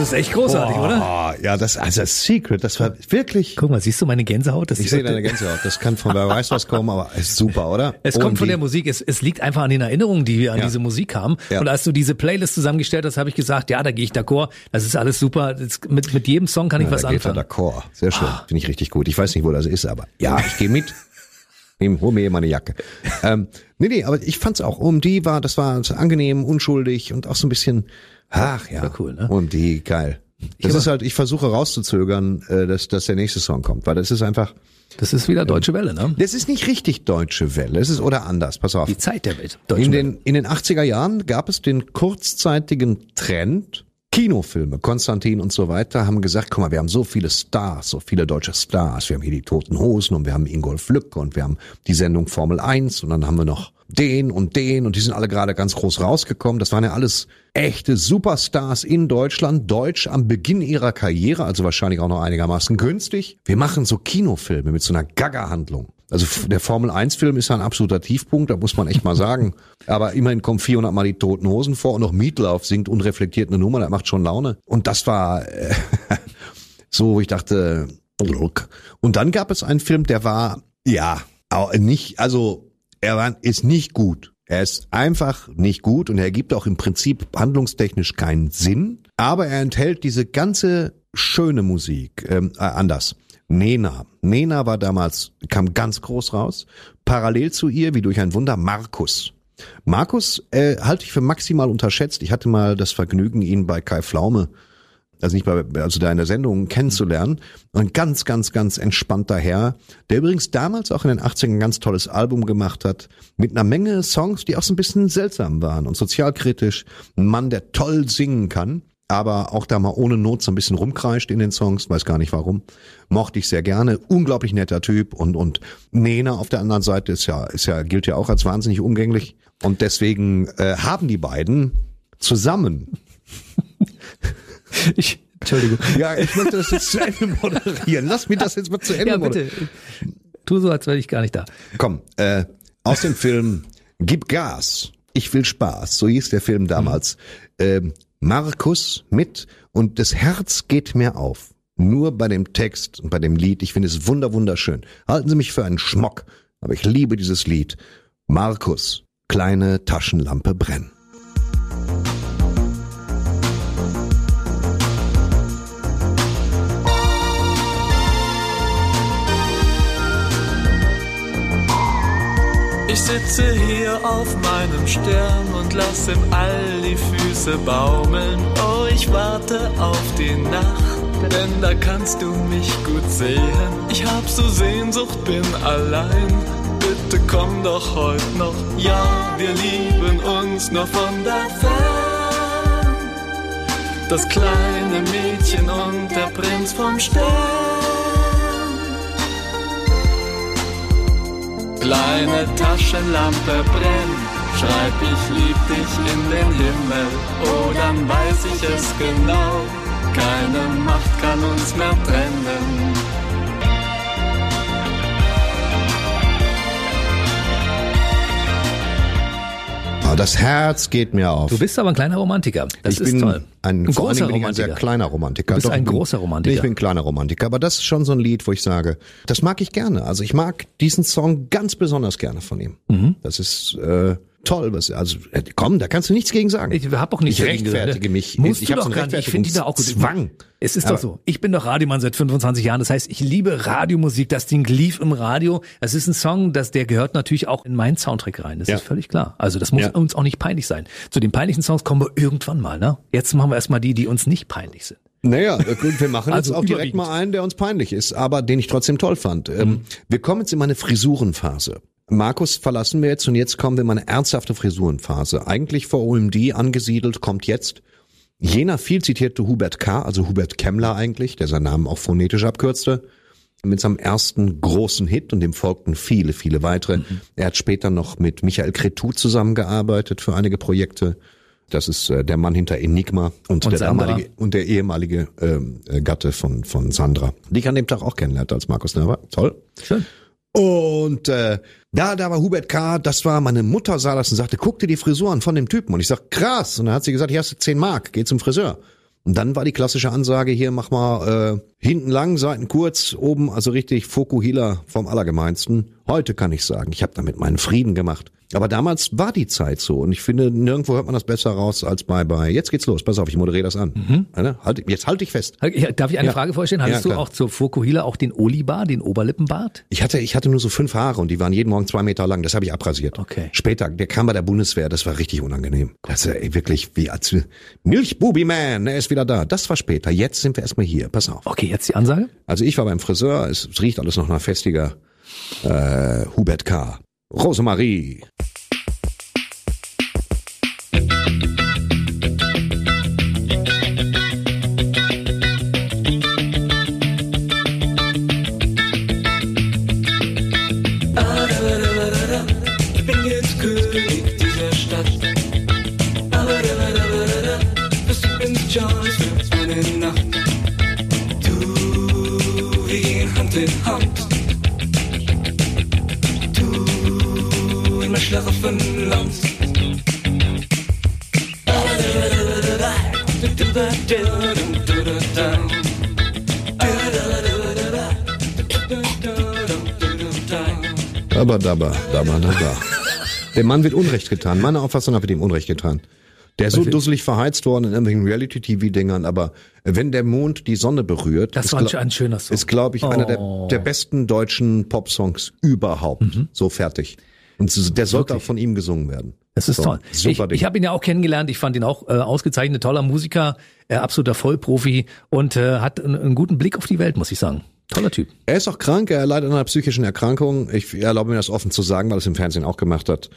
Ist echt großartig, oder? Oh, ja, das, also Secret, das war wirklich, Guck mal, siehst du meine Gänsehaut? Das ich sehe deine Gänsehaut, das kann von wer weiß was kommen, aber ist super, oder? Es kommt von der Musik, es, es liegt einfach an den Erinnerungen, die an Ja. diese Musik haben. Ja. Und als du diese Playlist zusammengestellt hast, habe ich gesagt, ja, da gehe ich d'accord, das ist alles super. Das, mit, mit jedem Song kann ich Ja, was da geht er anfangen. d'accord. Sehr schön, finde ich richtig gut. Ich weiß nicht, wo das ist, aber ja, ich gehe mit. Nehm, hol mir hier meine Jacke. Ähm, nee, nee, aber ich fand's auch. OMD war, das war angenehm, unschuldig und auch so ein bisschen, ach ja, War cool, ne? OMD, geil. Das ist halt, ich versuche rauszuzögern, äh, dass, dass der nächste Song kommt, weil das ist einfach, Das ist wieder Deutsche Welle, ne? das ist nicht richtig deutsche Welle. Es ist oder anders. Pass auf. Die Zeit der Welt. Deutsche In Welle. den, in den 80er Jahren gab es den kurzzeitigen Trend, Kinofilme, Konstantin und so weiter, haben gesagt, guck mal, wir haben so viele Stars, so viele deutsche Stars. Wir haben hier die Toten Hosen und wir haben Ingolf Lück und wir haben die Sendung Formel 1 und dann haben wir noch den und den und die sind alle gerade ganz groß rausgekommen. Das waren ja alles echte Superstars in Deutschland, deutsch am Beginn ihrer Karriere, also wahrscheinlich auch noch einigermaßen günstig. Wir machen so Kinofilme mit so einer Gaga-Handlung. Also der Formel 1 Film ist ja ein absoluter Tiefpunkt, da muss man echt mal sagen. Aber immerhin kommen 400 Mal die Toten Hosen vor und noch Mietlauf singt unreflektiert eine Nummer, das macht schon Laune. Und das war äh, so, wo ich dachte, look. Und dann gab es einen Film, der war, ja, auch nicht, also er war, ist nicht gut. Er ist einfach nicht gut und er ergibt auch im Prinzip handlungstechnisch keinen Sinn. Aber er enthält diese ganze schöne Musik, ähm, äh, anders. Nena. Nena war damals, kam ganz groß raus. Parallel zu ihr, wie durch ein Wunder, Markus. Markus äh, halte ich für maximal unterschätzt. Ich hatte mal das Vergnügen, ihn bei Kai Pflaume also nicht bei, also da in der Sendung kennenzulernen. Ein ganz, ganz, ganz entspannter Herr, der übrigens damals auch in den 80ern ein ganz tolles Album gemacht hat, mit einer Menge Songs, die auch so ein bisschen seltsam waren und sozialkritisch. Ein Mann, der toll singen kann, aber auch da mal ohne Not so ein bisschen rumkreischt in den Songs, weiß gar nicht warum. Mochte ich sehr gerne, unglaublich netter Typ und, und Nena auf der anderen Seite ist ja, ist ja, gilt ja auch als wahnsinnig umgänglich. Und deswegen äh, haben die beiden zusammen Ich, Entschuldigung. ja, ich möchte das jetzt zu Ende moderieren. Lass mich das jetzt mal zu Ende Ja, moderieren. bitte. Tu so, als wäre ich gar nicht da. Komm, äh, aus dem Film Gib Gas, ich will Spaß, so hieß der Film damals. Ähm, Markus mit und das Herz geht mir auf. Nur bei dem Text und bei dem Lied, ich finde es wunder wunderschön. Halten Sie mich für einen Schmock, aber ich liebe dieses Lied. Markus, kleine Taschenlampe brennen. Ich sitze hier auf meinem Stern und lass im All die Füße baumeln. Oh, ich warte auf die Nacht, denn da kannst du mich gut sehen. Ich hab so Sehnsucht, bin allein. Bitte komm doch heute noch. Ja, wir lieben uns nur von der Fern. Das kleine Mädchen und der Prinz vom Stern. Kleine Taschenlampe brenn, schreib ich lieb dich in den Himmel, oh dann weiß ich es genau, keine Macht kann uns mehr trennen. Aber das Herz geht mir auf. Du bist aber ein kleiner Romantiker. Das ich ist bin toll. ein, ein großer bin ich ein sehr Romantiker. kleiner Romantiker. Du bist Doch, ein bin- großer Romantiker. Ich bin ein kleiner Romantiker, aber das ist schon so ein Lied, wo ich sage, das mag ich gerne. Also ich mag diesen Song ganz besonders gerne von ihm. Mhm. Das ist, äh, toll, was, also, äh, komm, da kannst du nichts gegen sagen. Ich habe auch nicht Ich dagegen gesagt, rechtfertige ne? mich. Musst Ich du doch gar nicht. Ich finde die da auch gut. Zwang. Es ist Aber- doch so. Ich bin doch Radiomann seit 25 Jahren. Das heißt, ich liebe Radiomusik. Das Ding lief im Radio. Das ist ein Song, das, der gehört natürlich auch in meinen Soundtrack rein. Das Ja. ist völlig klar. Also das muss Ja. uns auch nicht peinlich sein. Zu den peinlichen Songs kommen wir irgendwann mal, ne? Jetzt machen wir erstmal die, die uns nicht peinlich sind. Naja, äh, gut, wir machen Also jetzt auch direkt mal einen, der uns peinlich ist, aber den ich trotzdem toll fand. Mhm. Wir kommen jetzt in meine Frisurenphase. Markus verlassen wir jetzt und jetzt kommen wir in meine ernsthafte Frisurenphase. Eigentlich vor OMD angesiedelt, kommt jetzt jener viel zitierte Hubert K., also Hubert Kemmler eigentlich, der seinen Namen auch phonetisch abkürzte, mit seinem ersten großen Hit und dem folgten viele, viele weitere. Mhm. Er hat später noch mit Michael Cretu zusammengearbeitet für einige Projekte. Das ist äh, der Mann hinter Enigma und, Und der Sandra. damalige und der ehemalige ähm, äh, Gatte von von Sandra, die ich an dem Tag auch kennenlernte als Markus Nerva. Toll. Schön. Und äh, da, da war Hubert K., das war, meine Mutter sah das und sagte, guck dir die Frisur an von dem Typen. Und ich sag, krass. Und dann hat sie gesagt, hier hast du 10 Mark, geh zum Friseur. Und dann war die klassische Ansage hier, mach mal äh, hinten lang, Seiten kurz, oben, also richtig Fokuhila vom Allergemeinsten. Heute kann ich sagen, ich habe damit meinen Frieden gemacht. Aber damals war die Zeit so und ich finde, nirgendwo hört man das besser raus als bei bei. Jetzt geht's los, pass auf, ich moderiere das an. Alter, Halt, jetzt halt dich fest. Darf ich eine Ja. Frage vorstellen? Hattest Ja, du auch zur Fokuhila auch den Olibar, den Oberlippenbart? Ich hatte, ich hatte nur so fünf Haare und die waren jeden Morgen zwei Meter lang. Das habe ich abrasiert. Okay. Später, der kam bei der Bundeswehr. Das war richtig unangenehm. Das ist ey, wirklich wie als Milchbubi Man. Er ist wieder da. Das war später. Jetzt sind wir erstmal hier. Pass auf. Okay, jetzt die Ansage. Also ich war beim Friseur. Es, es riecht alles noch nach festiger. Äh, Hubert K. Rosemarie. Schlaraffenland. Aber dabba, dabba, dabba. Dem Mann wird Unrecht getan. Meiner Auffassung nach wird ihm Unrecht getan. Der ist so dusselig verheizt worden in irgendwelchen Reality-TV-Dingern, aber wenn der Mond die Sonne berührt, Das ist, war ein, glaub- ein schöner Song. ist glaube ich, einer der, Oh. der besten deutschen Popsongs überhaupt. So fertig. Und so- der sollte auch von ihm gesungen werden. Das ist So, toll. Super ich Ding. ich habe ihn ja auch kennengelernt. Ich fand ihn auch äh, ausgezeichnet, toller Musiker, äh, absoluter Vollprofi und äh, hat einen, einen guten Blick auf die Welt, muss ich sagen. Toller Typ. Er ist auch krank, er leidet an einer psychischen Erkrankung. Ich erlaube mir das offen zu sagen, weil er es im Fernsehen auch gemacht hat.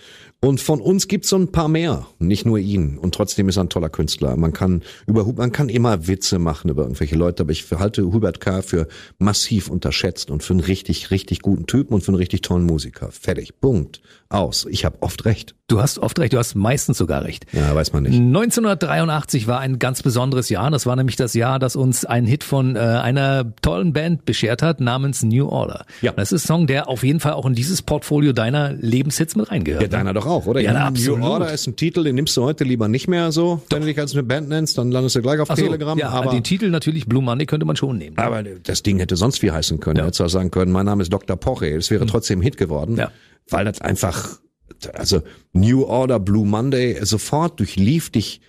Und von uns gibt's so ein paar mehr, nicht nur ihn. Und trotzdem ist er ein toller Künstler. Man kann über man kann immer Witze machen über irgendwelche Leute, aber ich halte Hubert K. für massiv unterschätzt und für einen richtig, richtig guten Typen und für einen richtig tollen Musiker. Fertig. Punkt. Aus. Ich habe oft recht. Du hast oft recht, du hast meistens sogar recht. Ja, weiß man nicht. 1983 war ein ganz besonderes Jahr. Das war nämlich das Jahr, das uns einen Hit von äh, einer tollen Band beschert hat, namens New Order. Ja. Das ist ein Song, der auf jeden Fall auch in dieses Portfolio deiner Lebenshits mit reingehört. Ja, deiner doch auch, oder? Ja, New absolut. Order ist ein Titel, den nimmst du heute lieber nicht mehr so. Wenn du dich als eine Band nennst, dann landest du gleich auf Ach so, Telegram. ja, aber den Titel natürlich Blue Monday könnte man schon nehmen. Aber das Ding hätte sonst wie heißen können. Ja. Ja. Hätte auch sagen können, mein Name ist Dr. Poche. Es wäre trotzdem ein Hit geworden. Ja. Weil das einfach, also New Order, Blue Monday, sofort durchlief dich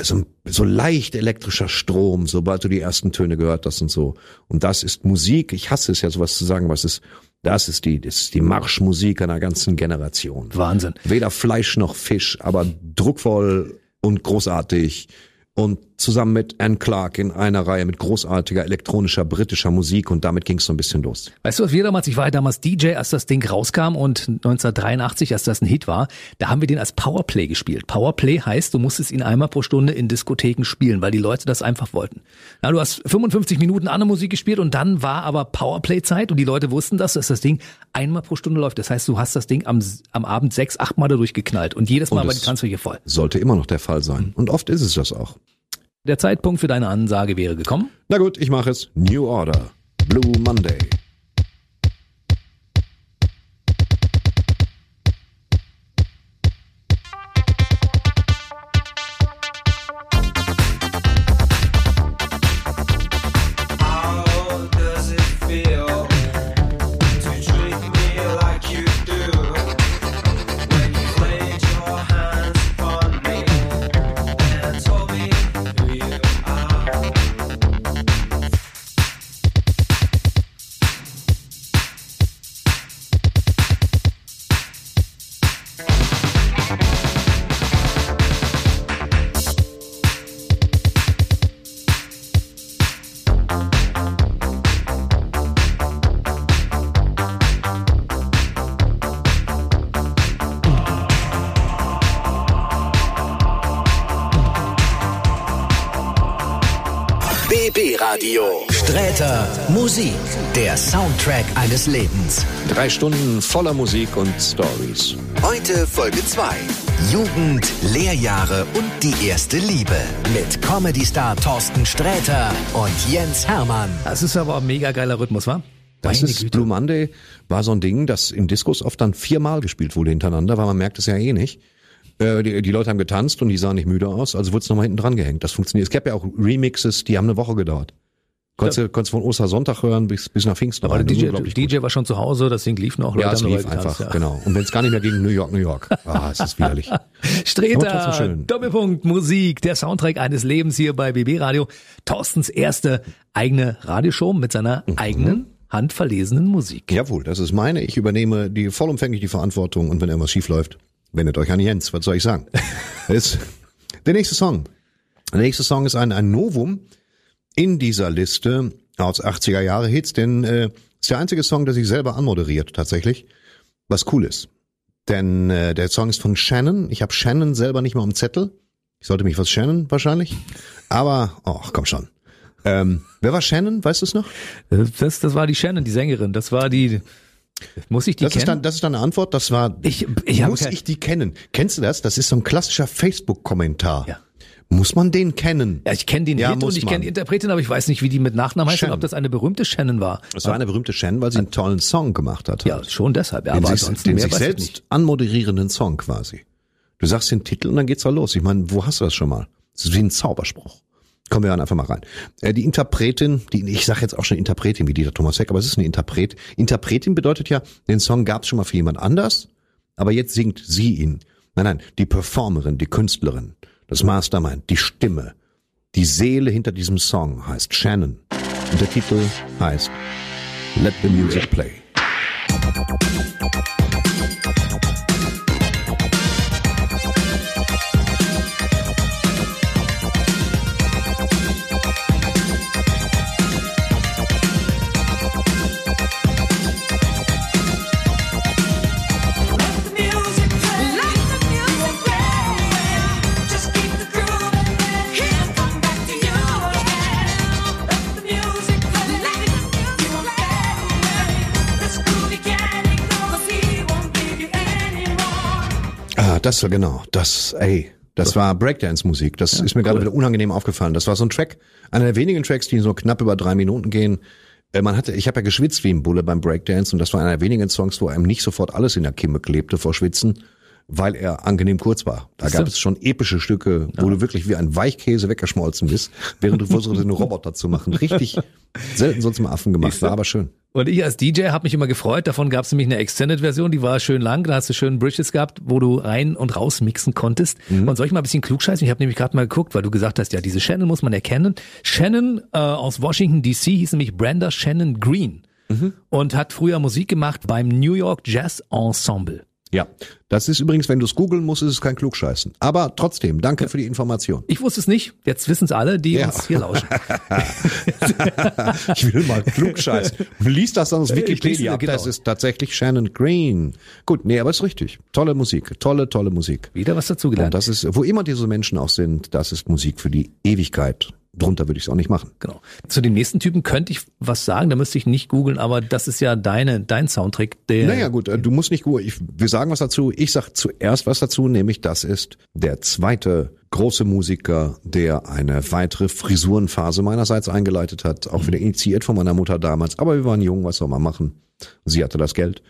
so, so leicht elektrischer Strom, sobald du die ersten Töne gehört hast und so. Und das ist Musik. Ich hasse es ja, sowas zu sagen, was ist, das ist die, das ist die Marschmusik einer ganzen Generation. Wahnsinn. Weder Fleisch noch Fisch, aber druckvoll und großartig. Und zusammen mit Anne Clark in einer Reihe mit großartiger elektronischer britischer Musik und damit ging es so ein bisschen los. Weißt du, was wir damals, ich war ja damals DJ, als das Ding rauskam und 1983, als das ein Hit war, da haben wir den als Powerplay gespielt. Powerplay heißt, du musstest ihn einmal pro Stunde in Diskotheken spielen, weil die Leute das einfach wollten. Na, du hast 55 Minuten andere Musik gespielt und dann war aber Powerplay-Zeit und die Leute wussten das, dass das Ding einmal pro Stunde läuft. Das heißt, du hast das Ding am, am Abend sechs, acht Mal dadurch geknallt und jedes Mal Und war die Tanzfläche voll. Sollte immer noch der Fall sein. Und oft ist es das auch. Der Zeitpunkt für deine Ansage wäre gekommen. Na gut, ich mache es. New Order. Blue Monday. Musik, der Soundtrack eines Lebens. Drei Stunden voller Musik und Stories. Heute Folge 2. Jugend, Lehrjahre und die erste Liebe. Mit Comedy-Star Thorsten Sträter und Jens Hermann. Das ist aber ein mega geiler Rhythmus, wa? Das Meine ist Güte. Blue Monday war so ein Ding, das im Diskus oft dann viermal gespielt wurde hintereinander, weil man merkt es ja eh nicht. Äh, Die, die Leute haben getanzt und die sahen nicht müde aus, also wurde es nochmal hinten dran gehängt. Das funktioniert. Es gab ja auch Remixes, die haben eine Woche gedauert. Konntest, du konntest von Ostersonntag hören bis, bis nach Pfingsten. Aber rein. der DJ, gut. DJ war schon zu Hause, das Ding lief noch. Leute Ja, es lief einfach, ja. genau. Und wenn es gar nicht mehr gegen New York, New York. Ah, es ist widerlich. Streter, schön. Doppelpunkt, Musik, der Soundtrack eines Lebens hier bei BB Radio. Thorstens erste eigene Radioshow mit seiner Mhm. eigenen handverlesenen Musik. Jawohl, das ist meine. Ich übernehme die vollumfänglich die Verantwortung und wenn irgendwas schief läuft, wendet euch an Jens. Was soll ich sagen? Ist der nächste Song. Der nächste Song ist ein, ein Novum in dieser Liste aus 80er Jahre Hits, denn äh, ist der einzige Song, der sich selber anmoderiert tatsächlich, was cool ist. Denn äh, der Song ist von Shannon. Ich habe Shannon selber nicht mal am Zettel. Ich sollte mich was Shannon wahrscheinlich. Aber, ach komm schon. Ähm, wer war Shannon? Weißt du es noch? Das, das war die Shannon, die Sängerin. Das war die. Muss ich die Das ist, dann, kennen? das ist dann eine Antwort. Das war. Ich- ich muss ich die kennen? Kennst du das? Das ist so ein klassischer Facebook-Kommentar. Ja. Muss man den kennen? ja, ich kenne den Ja, Hit und ich kenne die Interpretin, aber ich weiß nicht, wie die mit Nachnamen heißt und ob das eine berühmte Shannon war. Das war eine berühmte Shannon, weil sie einen tollen Song gemacht hat. Ja, schon deshalb. Ja, den aber sich, den sich selbst nicht. anmoderierenden Song quasi. Du sagst den Titel und dann geht's da los. Ich meine, wo hast du das schon mal? Das ist wie ein Zauberspruch. Kommen wir dann einfach mal rein. Äh, die Interpretin, die ich sage jetzt auch schon Interpretin wie Dieter Thomas Heck, aber es ist eine Interpret. Interpretin bedeutet ja, den Song gab's schon mal für jemand anders, aber jetzt singt sie ihn. Nein, nein, die Performerin, die Künstlerin, das Mastermind, die Stimme, die Seele hinter diesem Song heißt Shannon. Und der Titel heißt Let the Music Play. Das war genau, das, ey, das war Breakdance-Musik. Das ist mir gerade wieder unangenehm aufgefallen. Das war so ein Track, einer der wenigen Tracks, die so knapp über drei Minuten gehen. Äh, Man hatte, ich habe ja geschwitzt wie ein Bulle beim Breakdance und das war einer der wenigen Songs, wo einem nicht sofort alles in der Kimme klebte vor Schwitzen, weil er angenehm kurz war. Da gab es schon epische Stücke, wo du wirklich wie ein Weichkäse weggeschmolzen bist, während du versuchst, einen Roboter zu machen. Richtig selten sonst mal Affen gemacht, war aber schön. Und ich als DJ habe mich immer gefreut. Davon gab es nämlich eine Extended-Version, die war schön lang. Da hast du schön Bridges gehabt, wo du rein und raus mixen konntest. Und soll ich mal ein bisschen klugscheißen? Ich habe nämlich gerade mal geguckt, weil du gesagt hast, ja, diese Shannon muss man erkennen. Shannon äh, aus Washington D.C. hieß nämlich Brenda Shannon Green und hat früher Musik gemacht beim New York Jazz Ensemble. Ja, das ist übrigens, wenn du es googeln musst, ist es kein Klugscheißen. Aber trotzdem, danke für die Information. Ich wusste es nicht. Jetzt wissen es alle, die Ja. uns hier lauschen. Ich will mal klugscheißen. Lies das dann aus Wikipedia ab. genau. Das ist tatsächlich Shannon Green. Gut, nee, aber ist richtig. Tolle Musik. Tolle, tolle Musik. Wieder was Und dazugelernt. das ist, wo immer diese Menschen auch sind, das ist Musik für die Ewigkeit. Drunter würde ich es auch nicht machen. Genau. Zu den nächsten Typen könnte ich was sagen, da müsste ich nicht googeln, aber das ist ja deine, dein Soundtrack, der. Naja, gut, äh, du musst nicht. Ich, wir sagen was dazu. Ich sag zuerst was dazu, nämlich das ist der zweite große Musiker, der eine weitere Frisurenphase meinerseits eingeleitet hat, auch wieder initiiert von meiner Mutter damals. Aber wir waren jung, was soll man machen? Sie hatte das Geld.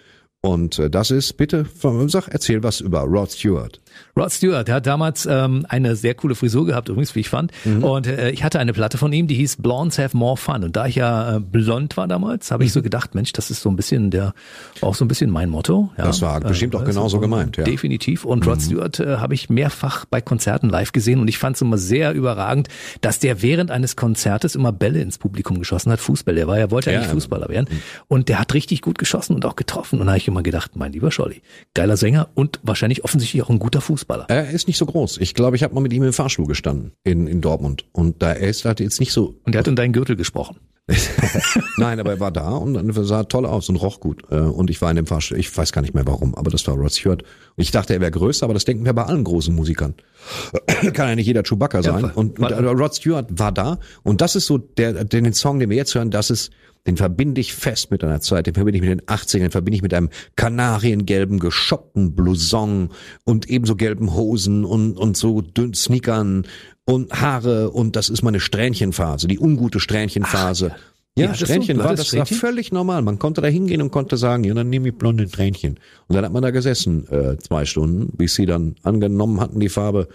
Und äh, das ist, bitte, sag, erzähl was über Rod Stewart. Rod Stewart, der hat damals ähm, eine sehr coole Frisur gehabt, übrigens, wie ich fand. Mhm. Und äh, ich hatte eine Platte von ihm, die hieß Blondes Have More Fun. Und da ich ja äh, blond war damals, habe ich Mhm. so gedacht, Mensch, das ist so ein bisschen der, auch so ein bisschen mein Motto. Ja, Das war bestimmt auch also, genauso gemeint, ja. Mhm. Definitiv. Und Rod Stewart äh, habe ich mehrfach bei Konzerten live gesehen und ich fand es immer sehr überragend, dass der während eines Konzertes immer Bälle ins Publikum geschossen hat, Fußball. Der war ja, wollte ja ja. Fußballer werden. Und der hat richtig gut geschossen und auch getroffen. Und da habe ich immer gedacht, mein lieber Scholli, geiler Sänger und wahrscheinlich offensichtlich auch ein guter Fußballer. Er ist nicht so groß. Ich glaube, ich habe mal mit ihm im Fahrstuhl gestanden in, in Dortmund. Und da er ist halt jetzt nicht so Und der hat in deinen Gürtel gesprochen. Nein, aber er war da und sah toll aus und roch gut. Äh, Und ich war in dem Fahrstuhl, ich weiß gar nicht mehr warum, aber das war Rod Stewart. Und ich dachte, er wäre größer, aber das denken wir bei allen großen Musikern. Kann ja nicht jeder Chewbacca sein. Ja, und, und Rod Stewart war da und das ist so der, den Song, den wir jetzt hören, das ist, den verbinde ich fest mit einer Zeit, den verbinde ich mit den 80ern, den verbinde ich mit einem kanariengelben, geschoppten Blouson und ebenso gelben Hosen und, und so dünn Sneakern und Haare und das ist meine Strähnchenphase, die ungute Strähnchenphase. Wie Ja, du- Strähnchen war das war Strähnchen? völlig normal. Man konnte da hingehen und konnte sagen, ja, dann nehme ich blonde Strähnchen. Und dann hat man da gesessen, äh, zwei Stunden, bis sie dann angenommen hatten, die Farbe.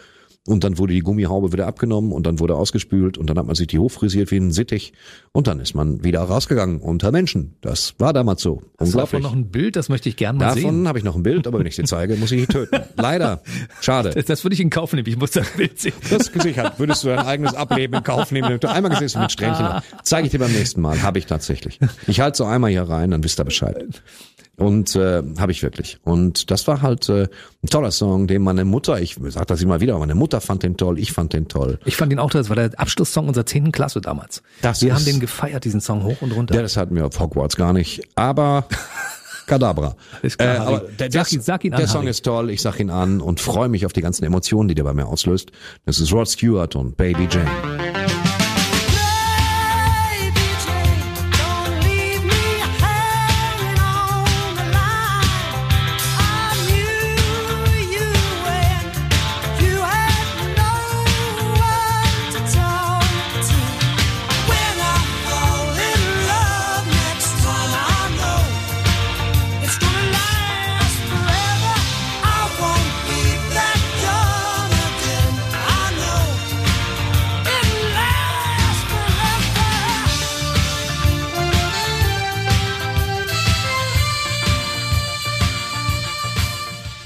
Und dann wurde die Gummihaube wieder abgenommen und dann wurde ausgespült und dann hat man sich die hochfrisiert wie ein Sittich und dann ist man wieder rausgegangen unter Menschen. Das war damals so. Hast du davon Unglaublich. noch ein Bild, das möchte ich gerne mal Davon sehen. habe ich noch ein Bild, aber wenn ich sie zeige, muss ich die töten. Leider. Schade. Das, das würde ich in Kauf nehmen. Ich muss das Bild sehen. Das gesichert. Würdest du dein eigenes Ableben in Kauf nehmen, wenn du einmal gesessen mit Strähnchen. Zeige ich dir beim nächsten Mal. Habe ich tatsächlich. Ich halte so einmal hier rein, dann wisst ihr Bescheid. Und äh, habe ich wirklich. Und das war halt äh, ein toller Song, den meine Mutter, ich sag das immer wieder, meine Mutter fand den toll, ich fand den toll. Ich fand ihn auch, das war der Abschlusssong unserer 10. Klasse damals. Das Wir ist- haben den gefeiert, diesen Song hoch und runter. Ja, das hatten wir auf Hogwarts gar nicht. Aber Kadabra. Ist klar, Harry. aber der, Sag der, ihn- sag ihn an, der Song Harry. ist toll, ich sag ihn an und freue mich auf die ganzen Emotionen, die der bei mir auslöst. Das ist Rod Stewart und Baby Jane.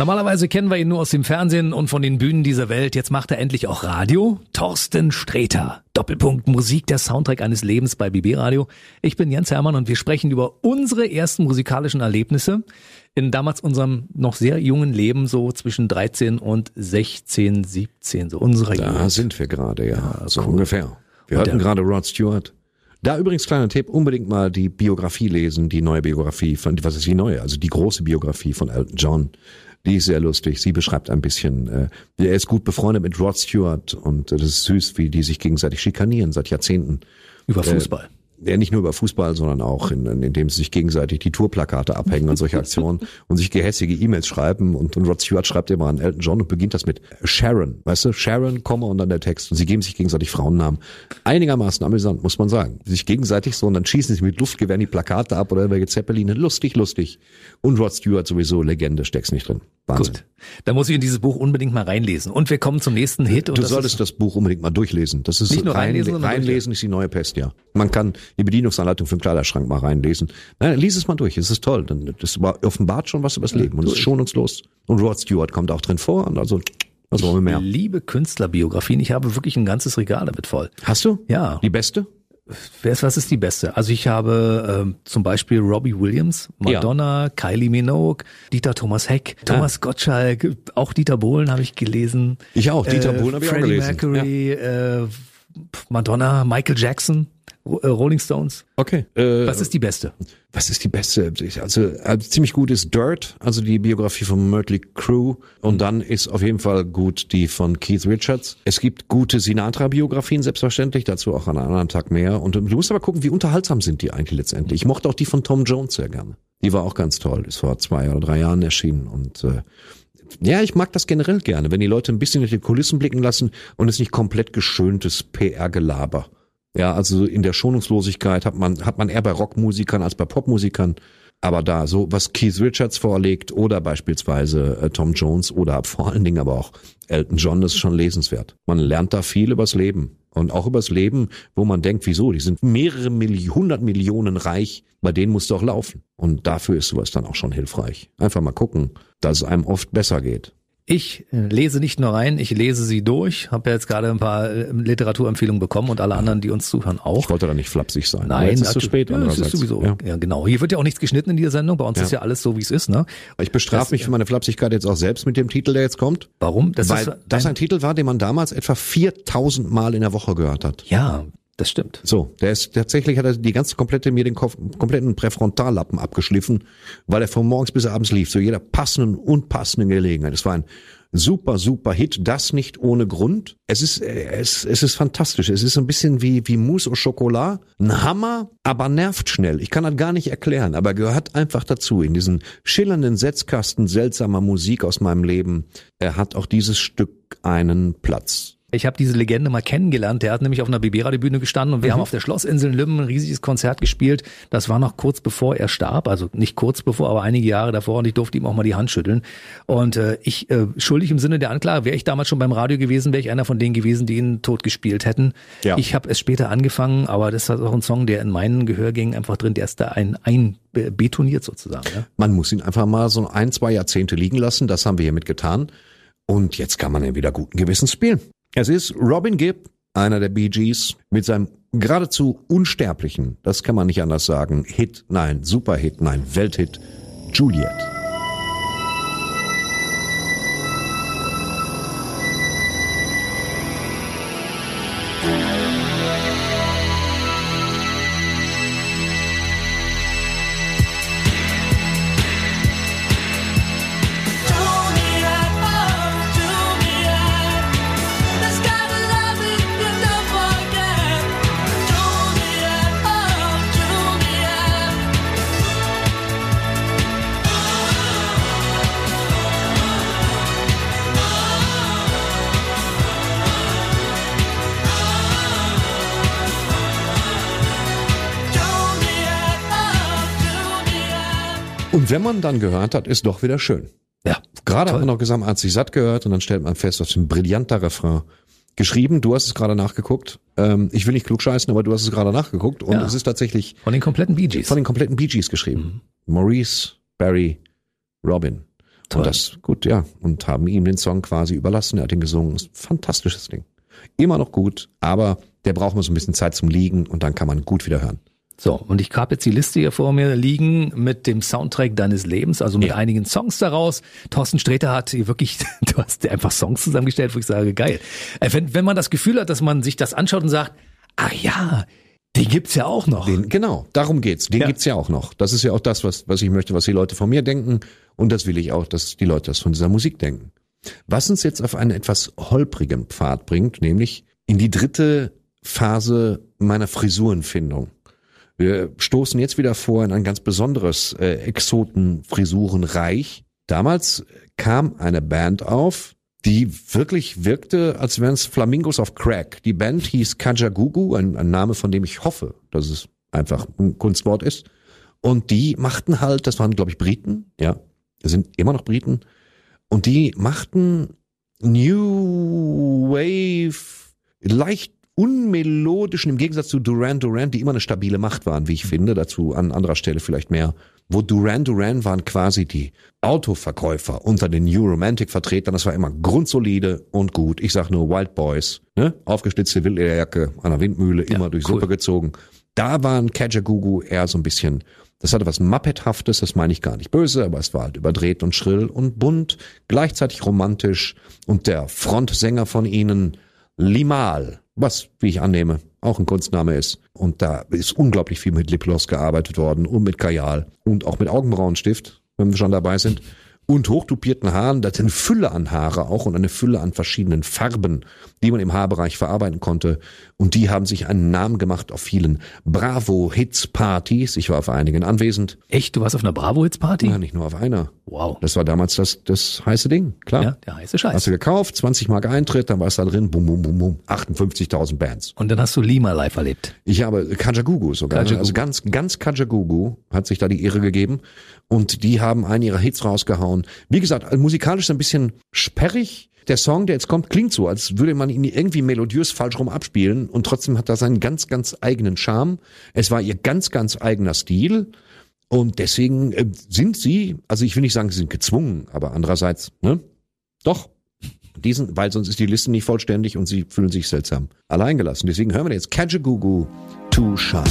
Normalerweise kennen wir ihn nur aus dem Fernsehen und von den Bühnen dieser Welt. Jetzt macht er endlich auch Radio. Thorsten Sträter. Doppelpunkt Musik, der Soundtrack eines Lebens bei BB Radio. Ich bin Jens Hermann und wir sprechen über unsere ersten musikalischen Erlebnisse in damals unserem noch sehr jungen Leben, so zwischen 13 und 16, 17, so unserer Da Jugend. sind wir gerade, ja, so ungefähr. Wir Und hörten der- gerade Rod Stewart. Da übrigens kleiner Tipp, unbedingt mal die Biografie lesen, die neue Biografie von, was ist die neue? Also die große Biografie von Elton John. Die ist sehr lustig. Sie beschreibt ein bisschen, äh, er ist gut befreundet mit Rod Stewart und äh, das ist süß, wie die sich gegenseitig schikanieren seit Jahrzehnten. Über Fußball. Ja, nicht nur über Fußball, sondern auch in, in, indem sie sich gegenseitig die Tourplakate abhängen und solche Aktionen und sich gehässige E-Mails schreiben und, und Rod Stewart schreibt immer an Elton John und beginnt das mit Sharon, weißt du, Sharon, Komma und dann der Text und sie geben sich gegenseitig Frauennamen. Einigermaßen amüsant, muss man sagen. Sich gegenseitig so und dann schießen sie mit Luftgewehren die Plakate ab oder irgendwelche Zeppeline. Lustig, lustig. Und Rod Stewart sowieso Legende, steck's nicht drin. Wahnsinn. Gut. Da muss ich in dieses Buch unbedingt mal reinlesen. Und wir kommen zum nächsten Hit. Und Du solltest das Buch unbedingt mal durchlesen. Das ist Nicht nur reinlesen, sondern reinlesen ist die neue Pest, ja. Man kann die Bedienungsanleitung für den Kleiderschrank mal reinlesen. Nein, lies es mal durch. Es ist toll. Das war- offenbart schon was über das Leben und es ist schonungslos. Und Rod Stewart kommt auch drin vor. Und also, was wollen wir mehr? liebe Künstlerbiografien. Ich habe wirklich ein ganzes Regal damit voll. Hast du? Ja. Die beste? Ist, was ist die beste? Also ich habe ähm, zum Beispiel Robbie Williams, Madonna, Kylie Minogue, Dieter Thomas Heck, Thomas Gottschalk, auch Dieter Bohlen habe ich gelesen. Ich auch. Dieter Bohlen habe ich auch Freddie gelesen. Mercury, äh, Madonna, Michael Jackson, äh, Rolling Stones. Okay. Äh, Was ist die beste? was ist die beste? Also ziemlich gut ist Dirt, also die Biografie von Mötley Crew. Und dann ist auf jeden Fall gut die von Keith Richards. Es gibt gute Sinatra-Biografien, selbstverständlich, dazu auch an einem anderen Tag mehr. Und du musst aber gucken, wie unterhaltsam sind die eigentlich letztendlich. Ich mochte auch die von Tom Jones sehr gerne. Die war auch ganz toll. Ist vor zwei oder drei Jahren erschienen. Und äh, ja, ich mag das generell gerne, wenn die Leute ein bisschen durch die Kulissen blicken lassen und es nicht komplett geschöntes PR-Gelaber. Ja, also in der Schonungslosigkeit hat man, hat man eher bei Rockmusikern als bei Popmusikern. Aber da so, was Keith Richards vorlegt oder beispielsweise äh, Tom Jones oder vor allen Dingen aber auch Elton John, das ist schon lesenswert. Man lernt da viel übers Leben. Und auch übers Leben, wo man denkt, wieso? Die sind mehrere Millionen, hundert Millionen reich. Bei denen muss doch laufen. Und dafür ist sowas dann auch schon hilfreich. Einfach mal gucken, dass es einem oft besser geht. Ich lese nicht nur rein, ich lese sie durch. Habe ja jetzt gerade ein paar äh, Literaturempfehlungen bekommen und alle anderen, die uns zuhören, auch. Ich wollte da nicht flapsig sein. Nein, jetzt ist es zu spät. Ja, es ist sowieso. Ja. Ja. genau. Hier wird ja auch nichts geschnitten in dieser Sendung. Bei uns Ja. ist ja alles so, wie es ist. Ne? Ich bestrafe mich für meine Flapsigkeit jetzt auch selbst mit dem Titel, der jetzt kommt. Warum? Das weil ist das ein Titel war, den man damals etwa 4000 Mal in der Woche gehört hat. ja, Das stimmt. So, der ist tatsächlich hat er die ganze komplette mir den Kopf, kompletten Präfrontallappen abgeschliffen, weil er von morgens bis abends lief, zu jeder passenden und passenden Gelegenheit. Es war ein super super Hit, das nicht ohne Grund. Es ist äh, es, es ist fantastisch. Es ist so ein bisschen wie wie Mousse au Chocolat, ein Hammer, aber nervt schnell. Ich kann das gar nicht erklären, aber gehört einfach dazu in diesen schillernden Setzkasten seltsamer Musik aus meinem Leben. Er hat auch dieses Stück einen Platz. Ich habe diese Legende mal kennengelernt. Der hat nämlich auf einer BB-Radio-Bühne gestanden und wir haben auf der Schlossinsel in Lümmen ein riesiges Konzert gespielt. Das war noch kurz bevor er starb, also nicht kurz bevor, aber einige Jahre davor und ich durfte ihm auch mal die Hand schütteln. Und äh, ich, äh, schuldig im Sinne der Anklage, wäre ich damals schon beim Radio gewesen, wäre ich einer von denen gewesen, die ihn tot gespielt hätten. Ja. Ich habe es später angefangen, aber das ist auch ein Song, der in meinen Gehörgängen einfach drin, der ist da ein, ein be- betoniert sozusagen. Ja? Man muss ihn einfach mal so ein, zwei Jahrzehnte liegen lassen. Das haben wir hiermit getan. Und jetzt kann man ihn wieder guten Gewissens spielen. Es ist Robin Gibb, einer der Bee Gees, mit seinem geradezu unsterblichen, das kann man nicht anders sagen, Hit, nein, Superhit, nein, Welthit, Juliet. Wenn man dann gehört hat, ist doch wieder schön. Ja, Gerade Toll. hat man noch gesagt, man hat sich satt gehört und dann stellt man fest, was für ein brillanter Refrain. Geschrieben, du hast es gerade nachgeguckt. Ähm, ich will nicht klugscheißen, aber du hast es gerade nachgeguckt. Und Ja. es ist tatsächlich von den kompletten Bee Gees. von den kompletten Bee Gees geschrieben. Maurice, Barry, Robin. Toll. Und das, gut, ja. Und haben ihm den Song quasi überlassen. Er hat ihn gesungen. Ist ein fantastisches Ding. Immer noch gut, aber der braucht mal so ein bisschen Zeit zum Liegen und dann kann man gut wieder hören. So, und ich habe jetzt die Liste hier vor mir liegen mit dem Soundtrack deines Lebens, also mit Ja. einigen Songs daraus. Thorsten Sträter hat hier wirklich, du hast dir einfach Songs zusammengestellt, wo ich sage, geil. Äh, Wenn, wenn man das Gefühl hat, dass man sich das anschaut und sagt, ach ja, den gibt's ja auch noch. Den, genau, darum geht's. Den Ja. gibt's ja auch noch. Das ist ja auch das, was, was ich möchte, was die Leute von mir denken. Und das will ich auch, dass die Leute das von dieser Musik denken. Was uns jetzt auf einen etwas holprigen Pfad bringt, nämlich in die dritte Phase meiner Frisurenfindung. Wir stoßen jetzt wieder vor in ein ganz besonderes äh, Exoten-Frisurenreich. Damals kam eine Band auf, die wirklich wirkte, als wären es Flamingos auf Crack. Die Band hieß Kajagugu, ein, ein Name, von dem ich hoffe, dass es einfach ein Kunstwort ist. Und die machten halt, das waren, glaube ich, Briten, ja, sind immer noch Briten. Und die machten New Wave, leicht unmelodischen, im Gegensatz zu Duran Duran, die immer eine stabile Macht waren, wie ich finde, dazu an anderer Stelle vielleicht mehr. Wo Duran Duran waren quasi die Autoverkäufer unter den New Romantic Vertretern, das war immer grundsolide und gut. Ich sag nur Wild Boys, ne? Aufgeschlitzte Wildlederjacke an der Windmühle, immer durch cool. Suppe gezogen. Da waren Kajagugu eher so ein bisschen, das hatte was Muppethaftes, das meine ich gar nicht böse, aber es war halt überdreht und schrill und bunt, gleichzeitig romantisch und der Frontsänger von ihnen, Limal, was, wie ich annehme, auch ein Kunstname ist. Und da ist unglaublich viel mit Lipgloss gearbeitet worden und mit Kajal und auch mit Augenbrauenstift, wenn wir schon dabei sind. Und hochtupierten Haaren, das ist eine Fülle an Haare auch und eine Fülle an verschiedenen Farben, die man im Haarbereich verarbeiten konnte. Und die haben sich einen Namen gemacht auf vielen Bravo-Hits-Partys. Ich war auf einigen anwesend. Echt, du warst auf einer Bravo-Hits-Party? Ja, nicht nur auf einer. Wow. Das war damals das, das heiße Ding, klar. Ja, der heiße Scheiß. Hast du gekauft, 20 Mark Eintritt, dann war es da drin, bum, bum, bum, bum, 58.000 Bands. Und dann hast du Lima live erlebt. Ich habe Kajagugu sogar, Kajagugu. also ganz, ganz Kajagugu hat sich da die Ehre gegeben und die haben einen ihrer Hits rausgehauen. Wie gesagt, also musikalisch ein bisschen sperrig. Der Song, der jetzt kommt, klingt so, als würde man ihn irgendwie melodiös falsch rum abspielen und trotzdem hat er seinen ganz, ganz eigenen Charme. Es war ihr ganz, ganz eigener Stil und deswegen äh, sind sie, also ich will nicht sagen, sie sind gezwungen, aber andererseits, ne? Doch. Diesen, weil sonst ist die Liste nicht vollständig und sie fühlen sich seltsam alleingelassen. Deswegen hören wir jetzt Kajagugu Too Shy.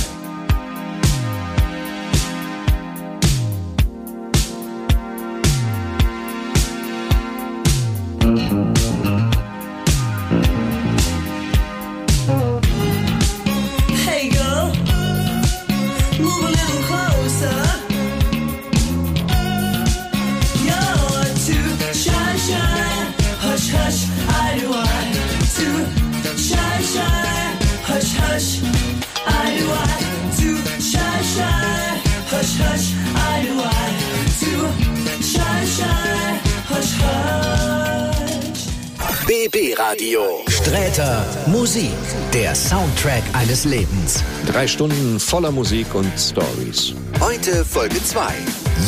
BB Radio. Sträter Musik. Der Soundtrack eines Lebens. Drei Stunden voller Musik und Stories. Heute Folge 2.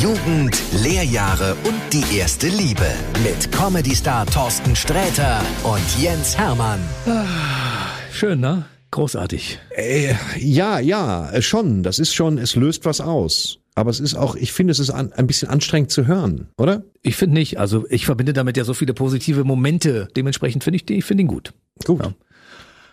Jugend, Lehrjahre und die erste Liebe. Mit Comedy-Star Thorsten Sträter und Jens Hermann. Schön, ne? Großartig. Äh, ja, ja, schon. Das ist schon, es löst was aus. Aber es ist auch, ich finde, es ist an, ein bisschen anstrengend zu hören, oder? Ich finde nicht. Also ich verbinde damit ja so viele positive Momente. Dementsprechend finde ich, die- ich finde ihn gut. Gut. Ja.